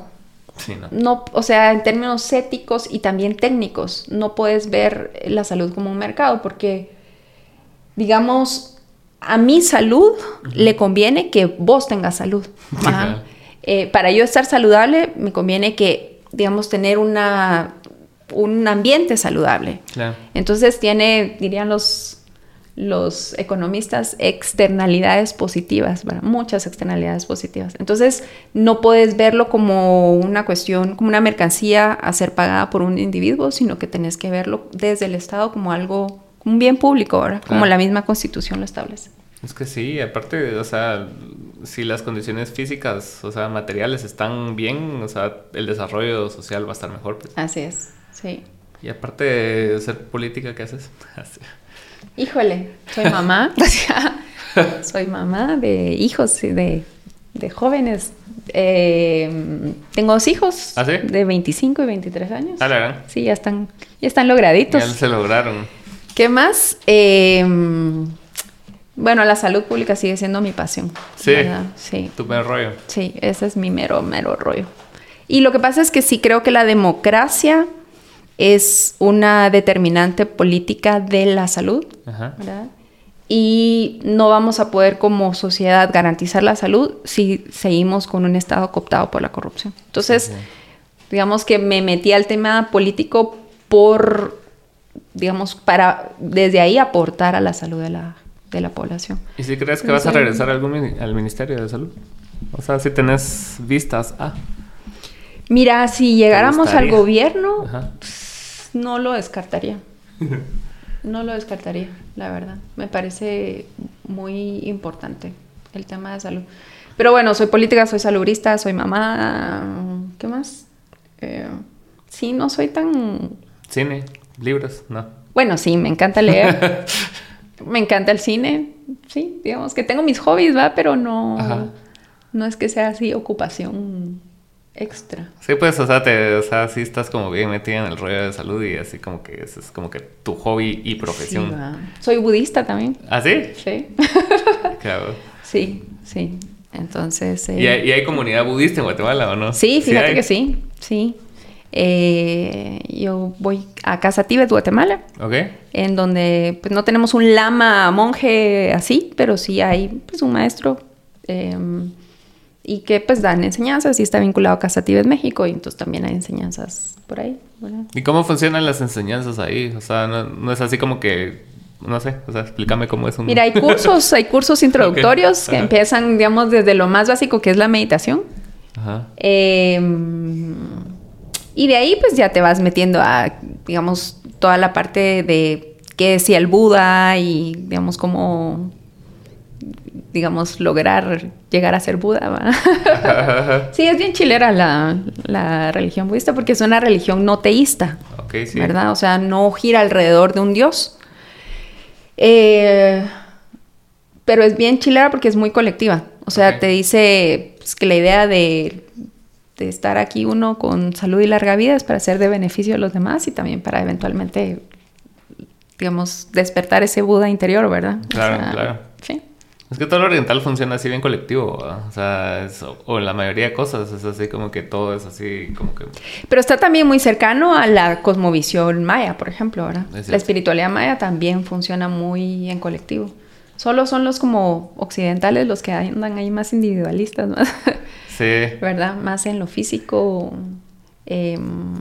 Sí, no. no. O sea, en términos éticos y también técnicos, no puedes ver la salud como un mercado porque, digamos, a mi salud le conviene que vos tengas salud. Eh, para yo estar saludable, me conviene que, digamos, tener una un ambiente saludable. Entonces tiene, dirían los, los economistas, externalidades positivas, muchas externalidades positivas. Entonces no puedes verlo como una cuestión, como una mercancía a ser pagada por un individuo, sino que tenés que verlo desde el Estado como algo, un bien público, ¿verdad? Como la misma constitución lo establece. Es que sí, aparte, o sea, si las condiciones físicas, o sea, materiales están bien, o sea, el desarrollo social va a estar mejor. Pues. Así es. Sí. Y aparte de ser política, ¿qué haces? Híjole, soy mamá. soy mamá de hijos, de, de jóvenes. Eh, tengo dos hijos ¿Ah, de 25 y 23 años. Ah, ¿verdad? Sí, ya están, ya están lograditos. Ya se lograron. ¿Qué más? Eh, bueno, la salud pública sigue siendo mi pasión. Sí. Sí. Tu mero rollo. Sí, ese es mi mero, mero rollo. Y lo que pasa es que sí creo que la democracia es una determinante política de la salud, ¿verdad? Y no vamos a poder como sociedad garantizar la salud si seguimos con un Estado cooptado por la corrupción. Entonces, digamos que me metí al tema político por, digamos, para desde ahí aportar a la salud de la, de la población. ¿Y si crees que vas a regresar al Ministerio de Salud? O sea, si tenés vistas a... Mira, si llegáramos al gobierno, no lo descartaría. No lo descartaría, la verdad. Me parece muy importante el tema de salud. Pero bueno, soy política, soy salubrista, soy mamá. ¿Qué más? Eh, sí, no soy tan. Cine, libros, no. Bueno, sí, me encanta leer. me encanta el cine. Sí, digamos que tengo mis hobbies, ¿va? Pero no. No es que sea así ocupación extra. Sí, pues, o sea, te, o sea, sí estás como bien metida en el rollo de salud y así como que es, es como que tu hobby y profesión. Soy budista también. ¿Ah, sí? Sí. claro. Sí, sí. Entonces... ¿Y, hay, hay, comunidad budista en Guatemala o no? Sí, fíjate que sí, sí. Eh, yo voy a Casa Tibet, Guatemala. Ok. En donde pues, no tenemos un lama monje así, pero sí hay pues, un maestro eh, y que pues dan enseñanzas y está vinculado a Casa Tibet México y entonces también hay enseñanzas por ahí. ¿Y cómo funcionan las enseñanzas ahí? O sea, no, es así como que, no sé, o sea, explícame cómo es un... Mira, hay cursos, hay cursos introductorios que empiezan, digamos, desde lo más básico que es la meditación. Ajá. Em, y de ahí pues ya te vas metiendo a, digamos, toda la parte de qué decía el Buda y, digamos, cómo digamos, lograr llegar a ser Buda. sí, es bien chilera la, religión budista porque es una religión no teísta, ¿verdad? O sea, no gira alrededor de un dios. Eh, pero es bien chilera porque es muy colectiva. O sea, te dice pues, que la idea de, de, estar aquí uno con salud y larga vida es para ser de beneficio a los demás y también para eventualmente, digamos, despertar ese Buda interior, ¿verdad? Claro, claro. Es que todo lo oriental funciona así bien colectivo, o sea, o en la mayoría de cosas es así como que todo es así como que... Pero está también muy cercano a la cosmovisión maya, por ejemplo, ¿verdad? La espiritualidad maya también funciona muy en colectivo. Solo son los como occidentales los que andan ahí más individualistas, ¿no? Sí. ¿Verdad? Más en lo físico. Em,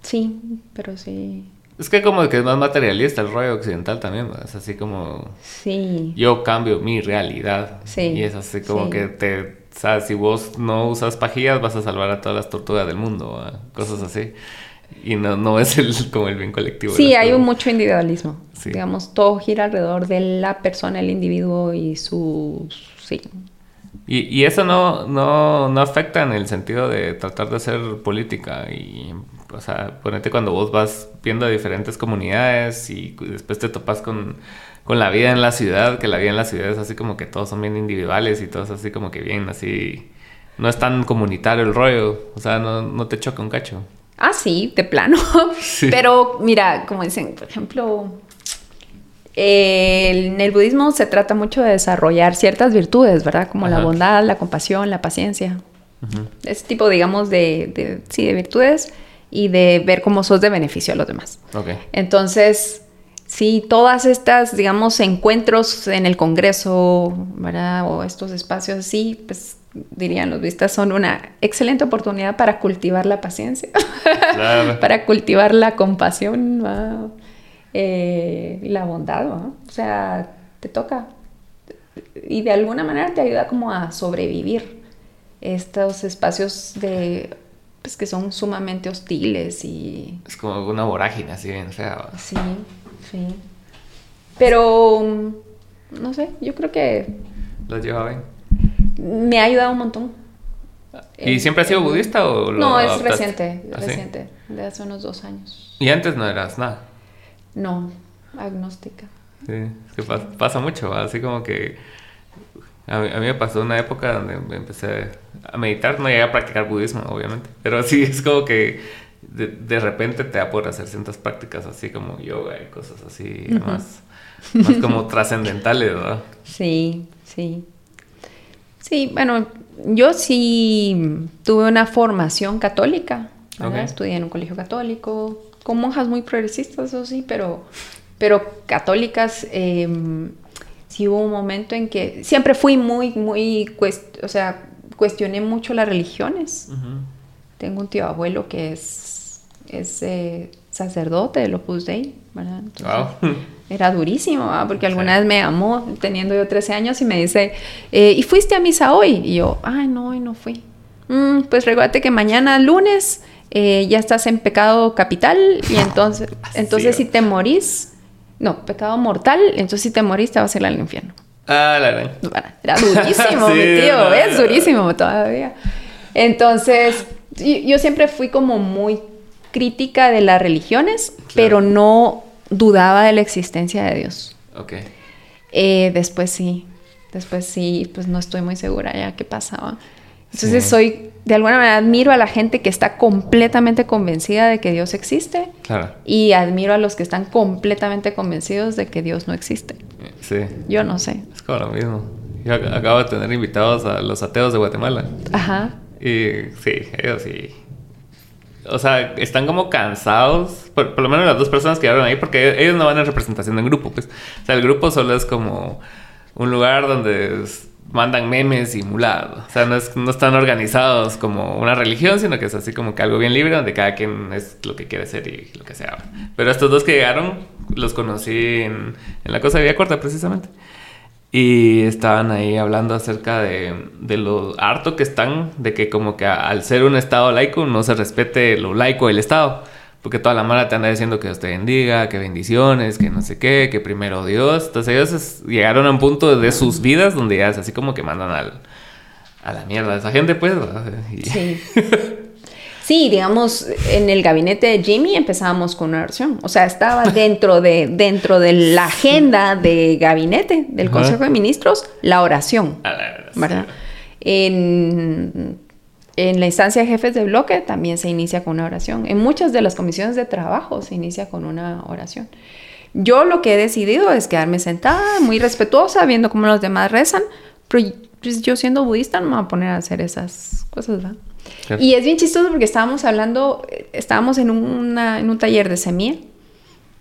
sí, pero sí. Es que como que es más materialista el rollo occidental también, es así como... Sí. Yo cambio mi realidad. Sí. Y es así como que te... O sea, si vos no usas pajillas vas a salvar a todas las tortugas del mundo, cosas así. Y no, no es el, como el bien colectivo. Sí, hay un mucho individualismo. Digamos, todo gira alrededor de la persona, el individuo y su... Sí. Y, y eso no, no, no afecta en el sentido de tratar de hacer política y o sea, ponete cuando vos vas viendo diferentes comunidades y después te topas con, la vida en la ciudad, que la vida en la ciudad es así como que todos son bien individuales y todos así como que bien, así, no es tan comunitario el rollo, o sea, no, te choca un cacho. Ah, sí, de plano. Pero mira, como dicen, por ejemplo, en el budismo se trata mucho de desarrollar ciertas virtudes, ¿verdad? Como la bondad, la compasión, la paciencia. Ese tipo, digamos, de, de, sí, de virtudes y de ver cómo sos de beneficio a los demás. Entonces, sí, todas estas, digamos, encuentros en el Congreso, ¿verdad? O estos espacios así, pues dirían los vistas, son una excelente oportunidad para cultivar la paciencia, para cultivar la compasión, eh, la bondad, ¿no? O sea, te toca. Y de alguna manera te ayuda como a sobrevivir estos espacios de pues que son sumamente hostiles y... Es como una vorágine así bien fea. Sí, sí. Pero, no sé, yo creo que... ¿Lo lleva bien? Me ha ayudado un montón. ¿Y siempre has sido budista o lo No, es reciente, ¿Ah, reciente, de hace unos dos años. ¿Y antes no eras nada? No, agnóstica. Sí, es que pasa, mucho, así como que a mí, me pasó una época donde empecé a meditar, no llegué a practicar budismo, obviamente, pero sí es como que de, repente te da por hacer ciertas prácticas así como yoga y cosas así, más, más como trascendentales, ¿verdad? Sí, sí. Sí, bueno, yo sí tuve una formación católica, estudié en un colegio católico, con monjas muy progresistas, eso sí, pero, pero católicas. Eh, sí hubo un momento en que siempre fui muy, muy, o sea, cuestioné mucho las religiones. Tengo un tío abuelo que es, es eh, sacerdote de Opus Dei, ¿verdad? Era durísimo, porque alguna vez me amó teniendo yo 13 años y me dice, eh, ¿y fuiste a misa hoy? Y yo, ay, no, hoy no fui. Mm, pues recuérdate que mañana lunes eh, ya estás en pecado capital y entonces, entonces si te morís, no, pecado mortal, entonces si te morís te vas a ir al infierno. Ah, la verdad. Era durísimo, mi tío, es durísimo todavía. Entonces, yo, siempre fui como muy crítica de las religiones, pero no dudaba de la existencia de Dios. Ok. Eh, después sí, después sí, pues no estoy muy segura ya qué pasaba. Entonces soy, de alguna manera, admiro a la gente que está completamente convencida de que Dios existe. Claro. Y admiro a los que están completamente convencidos de que Dios no existe. Sí. Yo no sé. Es como lo mismo. Yo acabo de tener invitados a los ateos de Guatemala. Ajá. Y sí, ellos sí. O sea, están como cansados, por, lo menos las dos personas que llegaron ahí, porque ellos no van en representación en grupo, pues. O sea, el grupo solo es como un lugar donde mandan memes y mulados. O sea, no, no están organizados como una religión, sino que es así como que algo bien libre, donde cada quien es lo que quiere ser y lo que sea. Pero estos dos que llegaron, los conocí en, en la cosa de Vía Corta, precisamente. Y estaban ahí hablando acerca de, de, lo harto que están de que como que al ser un Estado laico no se respete lo laico del Estado. Porque toda la mala te anda diciendo que Dios te bendiga, que bendiciones, que no sé qué, que primero Dios. Entonces ellos llegaron a un punto de sus vidas donde ya es así como que mandan al, a la mierda a esa gente, pues. Sí. Sí, digamos, en el gabinete de Jimmy empezábamos con una oración. O sea, estaba dentro de, dentro de la agenda de gabinete del Consejo de Ministros la oración. ¿Verdad? En, en, la instancia de jefes de bloque también se inicia con una oración. En muchas de las comisiones de trabajo se inicia con una oración. Yo lo que he decidido es quedarme sentada, muy respetuosa, viendo cómo los demás rezan, pero pues, yo siendo budista no me voy a poner a hacer esas cosas, ¿verdad? Y es bien chistoso porque estábamos hablando, estábamos en, en un taller de semilla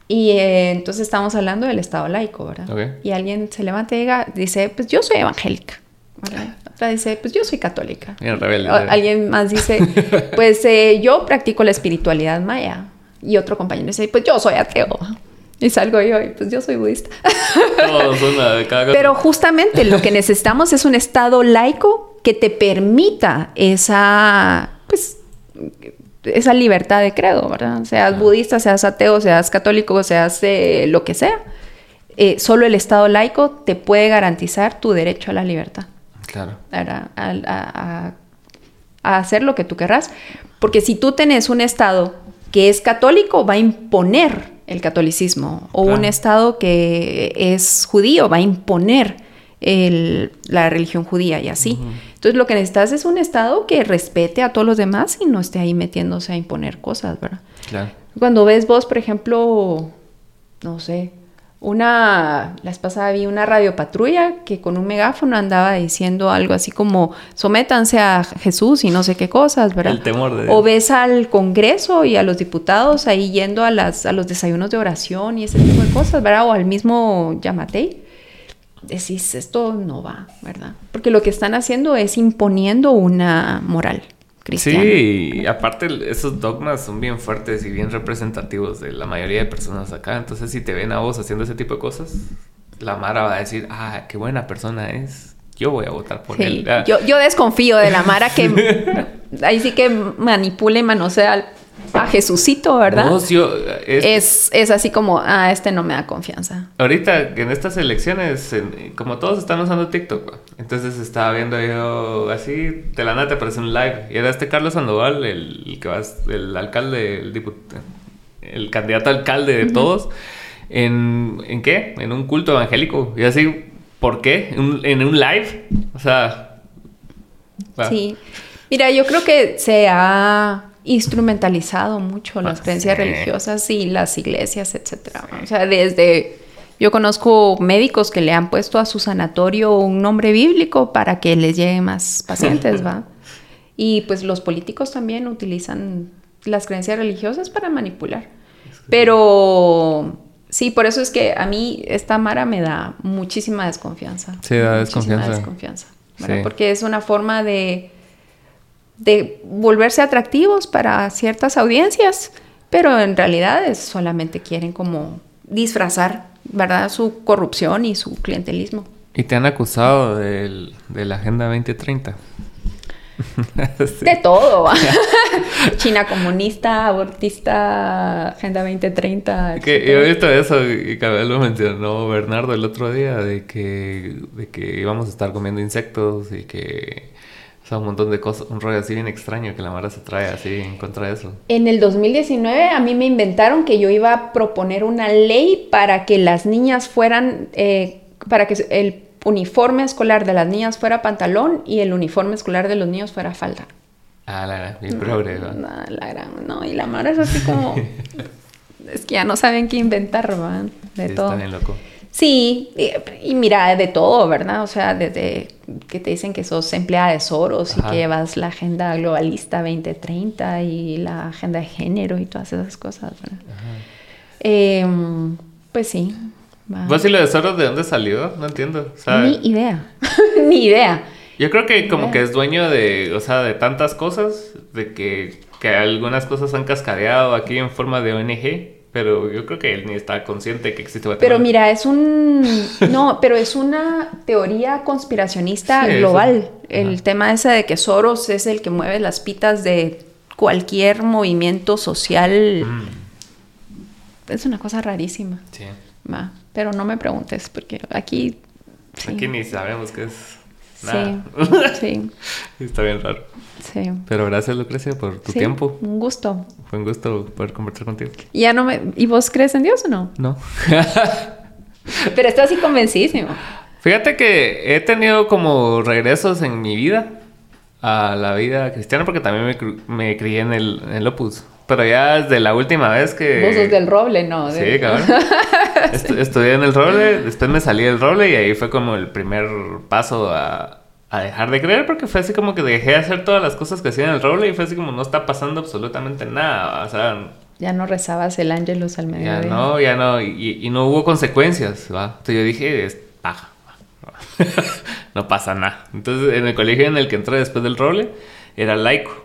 y eh, entonces estábamos hablando del Estado laico, ¿verdad? Y alguien se levanta y dice, pues yo soy evangélica. Otra dice, pues yo soy católica. alguien más dice, pues eh, yo practico la espiritualidad maya. Y otro compañero dice, pues yo soy ateo. Y salgo yo y pues yo soy budista. Pero justamente lo que necesitamos es un Estado laico que te permita esa, pues, esa libertad de credo, ¿verdad? Seas budista, seas ateo, seas católico, seas eh, lo que sea. Eh, solo el Estado laico te puede garantizar tu derecho a la libertad. Claro. A, hacer lo que tú querrás. Porque si tú tenés un Estado que es católico, va a imponer el catolicismo. O un Estado que es judío, va a imponer la religión judía y así. Entonces lo que necesitas es un Estado que respete a todos los demás y no esté ahí metiéndose a imponer cosas, ¿verdad? Claro. Cuando ves vos, por ejemplo, no sé, una, la vez pasada vi una radiopatrulla que con un megáfono andaba diciendo algo así como sométanse a Jesús y no sé qué cosas, ¿verdad? El temor de O ves al Congreso y a los diputados ahí yendo a, las, a los desayunos de oración y ese tipo de cosas, ¿verdad? O al mismo Yamatei decís, esto no va, ¿verdad? Porque lo que están haciendo es imponiendo una moral cristiana. Sí, aparte esos dogmas son bien fuertes y bien representativos de la mayoría de personas acá. Entonces, si te ven a vos haciendo ese tipo de cosas, la Mara va a decir, ah, qué buena persona es. Yo voy a votar por él. Ah. Yo, yo desconfío de la Mara que ahí sí que manipula y manosea al a Jesucito, ¿verdad? es, es, así como, ah, este no me da confianza. Ahorita, en estas elecciones, como todos están usando TikTok, entonces estaba viendo yo así, de la nada te aparece un live, y era este Carlos Sandoval, el, que va, el alcalde, el diputado, el candidato alcalde de todos, en, ¿en qué? En un culto evangélico, y así, ¿por qué? ¿En un, live? O sea... Sí. Mira, yo creo que se ha instrumentalizado mucho las ah, creencias religiosas y las iglesias, etcétera. O sea, desde yo conozco médicos que le han puesto a su sanatorio un nombre bíblico para que les lleguen más pacientes, ¿va? Y pues los políticos también utilizan las creencias religiosas para manipular. Pero sí, por eso es que a mí esta Mara me da muchísima desconfianza. Sí, da desconfianza. desconfianza Porque es una forma de de volverse atractivos para ciertas audiencias, pero en realidad solamente quieren como disfrazar, ¿verdad? Su corrupción y su clientelismo. ¿Y te han acusado de la Agenda 2030? De todo. China comunista, abortista, Agenda 2030. Que yo he visto eso y vez lo mencionó Bernardo el otro día de que, de que íbamos a estar comiendo insectos y que o sea, un montón de cosas, un rollo así bien extraño que la Mara se trae así en contra de eso. En el 2019 a mí me inventaron que yo iba a proponer una ley para que las niñas fueran, eh, para que el uniforme escolar de las niñas fuera pantalón y el uniforme escolar de los niños fuera falda. Ah, la gran, bien progre, no, la gran, no, y la Mara es así como... es que ya no saben qué inventar, ¿verdad? De todo. Está bien loco. Sí, y, mira, de todo, ¿verdad? O sea, desde que te dicen que sos empleada de Soros y que llevas la agenda globalista 2030 y la agenda de género y todas esas cosas, ¿verdad? Em, pues sí. ¿Vos y lo de Soros de dónde salió? No entiendo. Ni idea. Ni idea. Yo creo que como que es dueño de, o sea, de tantas cosas, de que, que algunas cosas han cascadeado aquí en forma de ONG pero yo creo que él ni está consciente que existe Pero mira, es un... No, pero es una teoría conspiracionista global. El tema ese de que Soros es el que mueve las pitas de cualquier movimiento social. Mm. Es una cosa rarísima. Sí. Va. Pero no me preguntes, porque aquí... Aquí ni sabemos qué es. Sí, sí. Está bien raro. Sí. Pero gracias, Lucrecia, por tu tiempo. Un gusto. Fue un gusto poder conversar contigo. Ya no me... ¿Y vos crees en Dios o no? No. Pero estás así convencidísimo. Fíjate que he tenido como regresos en mi vida a la vida cristiana porque también me, me crié en el, en el Opus. Pero ya desde la última vez que... Vos sos del roble, ¿no? Sí, cabrón. estudié en el roble, después me salí del roble y ahí fue como el primer paso a, a dejar de creer porque fue así como que dejé de hacer todas las cosas que hacía en el roble y fue así como no está pasando absolutamente nada, o sea... Ya no rezabas el ángelus al mediodía. Ya no, ya no, y, no hubo consecuencias, ¿va? Entonces yo dije, es paja, no pasa nada. Entonces en el colegio en el que entré después del roble era laico.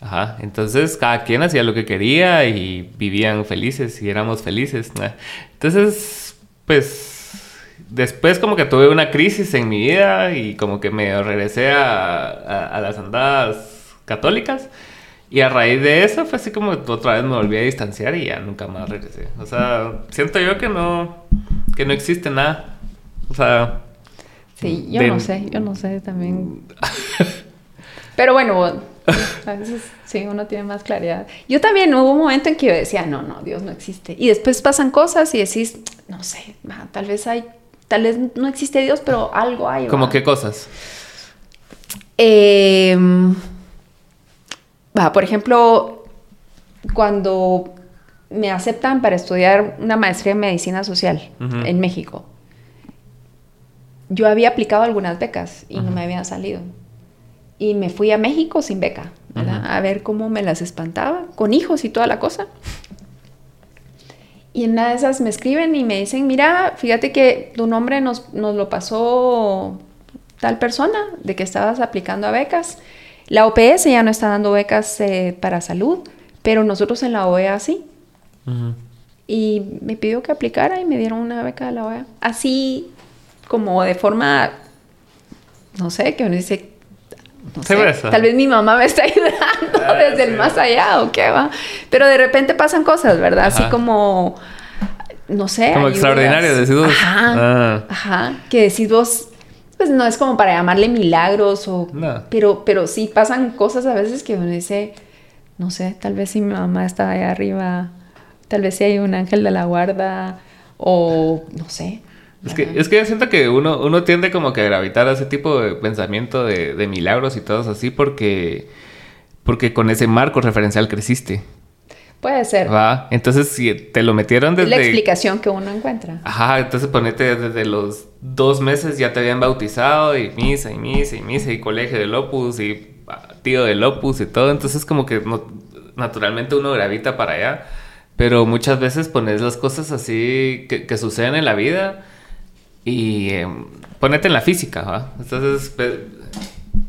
Ajá, entonces cada quien hacía lo que quería y vivían felices y éramos felices. Entonces, pues después como que tuve una crisis en mi vida y como que me regresé a, las andadas católicas. Y a raíz de eso fue así como otra vez me volví a distanciar y ya nunca más regresé. O sea, siento yo que no, que no existe nada. O sea... Sí, yo no sé, yo no sé también. Pero bueno, a veces sí, uno tiene más claridad. Yo también hubo un momento en que yo decía, no, no, Dios no existe. Y después pasan cosas y decís, no sé, tal vez hay tal vez no existe Dios, pero algo hay. ¿Cómo qué cosas? Em, por ejemplo, cuando me aceptan para estudiar una maestría en medicina social en México, yo había aplicado algunas becas y no me habían salido. Y me fui a México sin beca, A ver cómo me las espantaba, con hijos y toda la cosa. Y en una de esas me escriben y me dicen, mira, fíjate que tu nombre nos, nos lo pasó tal persona de que estabas aplicando a becas. La OPS ya no está dando becas eh, para salud, pero nosotros en la OEA sí. Y me pidió que aplicara y me dieron una beca de la OEA. Así como de forma, no sé, que uno dice, tal vez mi mamá me está ayudando ah, desde el más allá o qué va. Pero de repente pasan cosas, ¿verdad? Así como, no sé. Como extraordinario, decís vos. Ajá, ah. ajá. Que decís vos, pues no es como para llamarle milagros o... Pero, pero sí pasan cosas a veces que uno dice, no sé, tal vez si mi mamá está ahí arriba, tal vez si hay un ángel de la guarda o no sé. Es que, es que yo siento que uno, uno tiende como que a gravitar a ese tipo de pensamiento de, de milagros y todo así porque, porque con ese marco referencial creciste. Puede ser. ¿Va? Entonces, si te lo metieron desde... La explicación que uno encuentra. Ajá, entonces ponete desde los dos meses ya te habían bautizado y misa y misa y misa y colegio del Opus y ah, tío del Opus y todo. Entonces como que naturalmente uno gravita para allá. Pero muchas veces pones las cosas así que, que suceden en la vida y ponete en la física, ¿va? Entonces,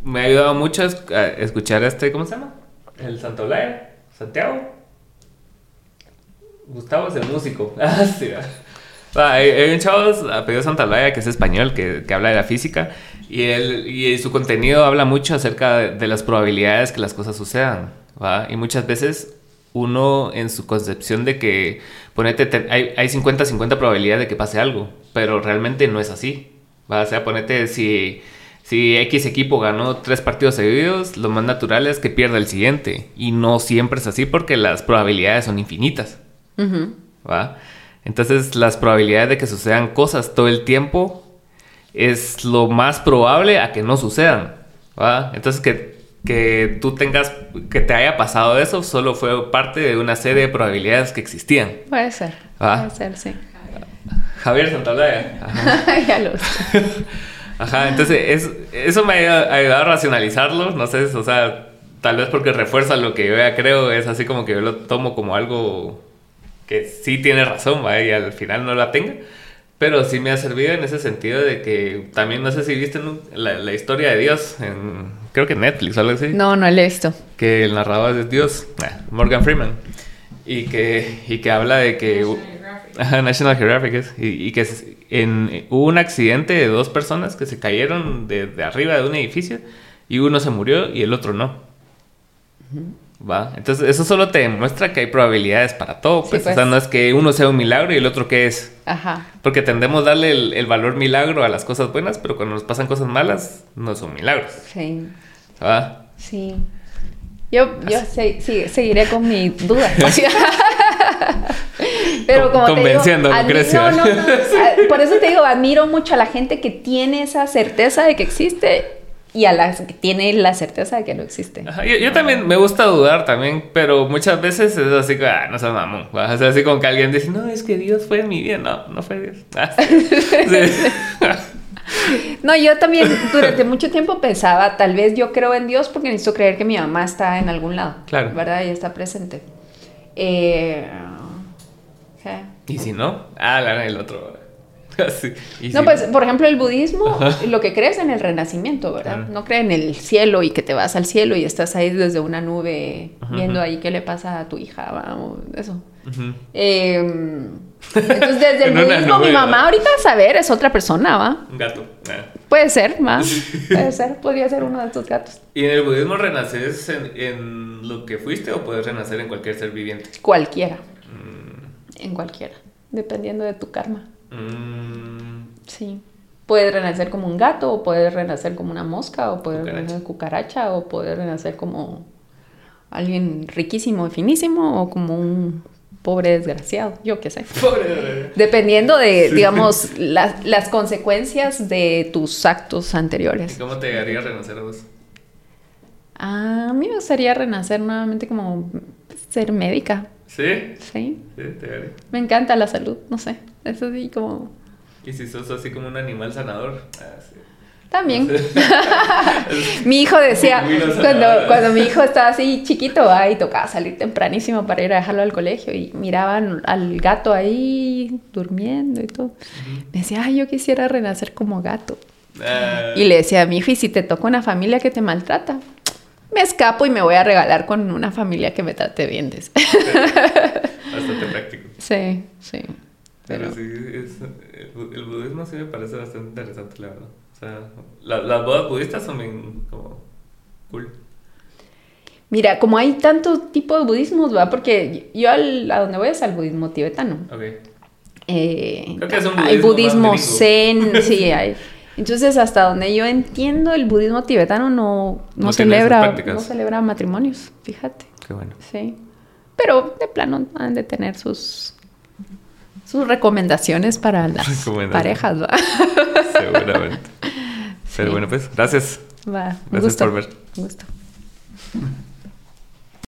me ha ayudado mucho a escuchar este, ¿cómo se llama? El Santo Laia, Santiago. Gustavo es el músico. Ah, sí, hay, un chavo apellido Santolaya que es español, que, que, habla de la física. Y, él, y su contenido habla mucho acerca de, las probabilidades que las cosas sucedan. ¿va? Y muchas veces uno en su concepción de que, ponete, hay, hay 50-50 probabilidad de que pase algo, pero realmente no es así. ¿va? O sea, ponete, si, si X equipo ganó tres partidos seguidos, lo más natural es que pierda el siguiente. Y no siempre es así porque las probabilidades son infinitas. ¿va? Entonces, las probabilidades de que sucedan cosas todo el tiempo es lo más probable a que no sucedan. ¿va? Entonces, que, que tú tengas, que te haya pasado eso, solo fue parte de una serie de probabilidades que existían. Puede ser. Puede ser, sí. Javier Santaolalla. ya lo sé. Ajá, entonces eso me ha ayudado a racionalizarlo, no sé, o sea, tal vez porque refuerza lo que yo ya creo, es así como que yo lo tomo como algo que sí tiene razón, ¿va? y al final no la tenga. Pero sí me ha servido en ese sentido de que también no sé si viste la, historia de Dios en creo que Netflix o algo así. No, no he visto. Que el narrador es Dios, Morgan Freeman. Y que, y que habla de que... National Geographic. es, y, que en, hubo un accidente de dos personas que se cayeron de, de, arriba de un edificio y uno se murió y el otro no. ¿Va? Entonces, eso solo te demuestra que hay probabilidades para todo. Pues, O sea, pues. no es que uno sea un milagro y el otro que es. Ajá. Porque tendemos a darle el, valor milagro a las cosas buenas, pero cuando nos pasan cosas malas, no son milagros. Sí. ¿Va? Sí. Yo, yo seguiré con mi duda. pero como Convenciendo, te digo, no, no, no. Por eso te digo, admiro mucho a la gente que tiene esa certeza de que existe y a las que tiene la certeza de que no existe. yo, también me gusta dudar también, pero muchas veces es así que, ah, no seas mamón. O así como que alguien dice, no, es que Dios fue en mi vida. No, no fue Dios. Ah, no, yo también durante mucho tiempo pensaba, tal vez yo creo en Dios porque necesito creer que mi mamá está en algún lado. Claro. ¿Verdad? Y está presente. Eh, ¿Y si no? Ah, la el otro no, pues, por ejemplo, el budismo, lo que crees en el renacimiento, ¿verdad? No cree en el cielo y que te vas al cielo y estás ahí desde una nube viendo ahí qué le pasa a tu hija, o eso. Em, entonces, desde el budismo, mi mamá ahorita a saber es otra persona, ¿va? Un gato. Puede ser, ¿va? Puede ser, podría ser uno de estos gatos. ¿Y en el budismo renaces en, lo que fuiste o puedes renacer en cualquier ser viviente? Cualquiera. Mm. En cualquiera, dependiendo de tu karma. Mm. Sí. Puedes renacer como un gato, o puedes renacer como una mosca, o puedes renacer cucaracha, o puedes renacer como alguien riquísimo y finísimo, o como un pobre desgraciado, yo qué sé. Dependiendo de, digamos, las consecuencias de tus actos anteriores. ¿Cómo te haría renacer a vos? A mí me gustaría renacer nuevamente como ser médica. ¿Sí? Sí. Sí, te haría. Me encanta la salud, no sé. Es así como... ¿Y si sos así como un animal sanador? Ah, También. mi hijo decía, cuando, cuando mi hijo estaba así chiquito, ahí tocaba salir tempranísimo para ir a dejarlo al colegio y miraban al gato ahí durmiendo y todo. Me decía, ay, yo quisiera renacer como gato. Ah. Y le decía a mi hijo, ¿y si te toca una familia que te maltrata? Me escapo y me voy a regalar con una familia que me trate bien. Bastante práctico. Sí, sí. Pero, sí, el, budismo sí me parece bastante interesante, la verdad. O sea, las bodas budistas son bien como cool. Mira, como hay tanto tipo de budismos, ¿va? Porque yo al, a donde voy es al budismo tibetano. Ok. Eh, Creo que es un budismo hay budismo zen, sí, hay. Entonces, hasta donde yo entiendo, el budismo tibetano no, no, celebra, no celebra matrimonios, fíjate. Qué bueno. Sí. Pero de plano han de tener sus sus recomendaciones para las parejas, ¿va? Seguramente. Pero bueno, pues, gracias. Va, gracias por ver. Un gusto.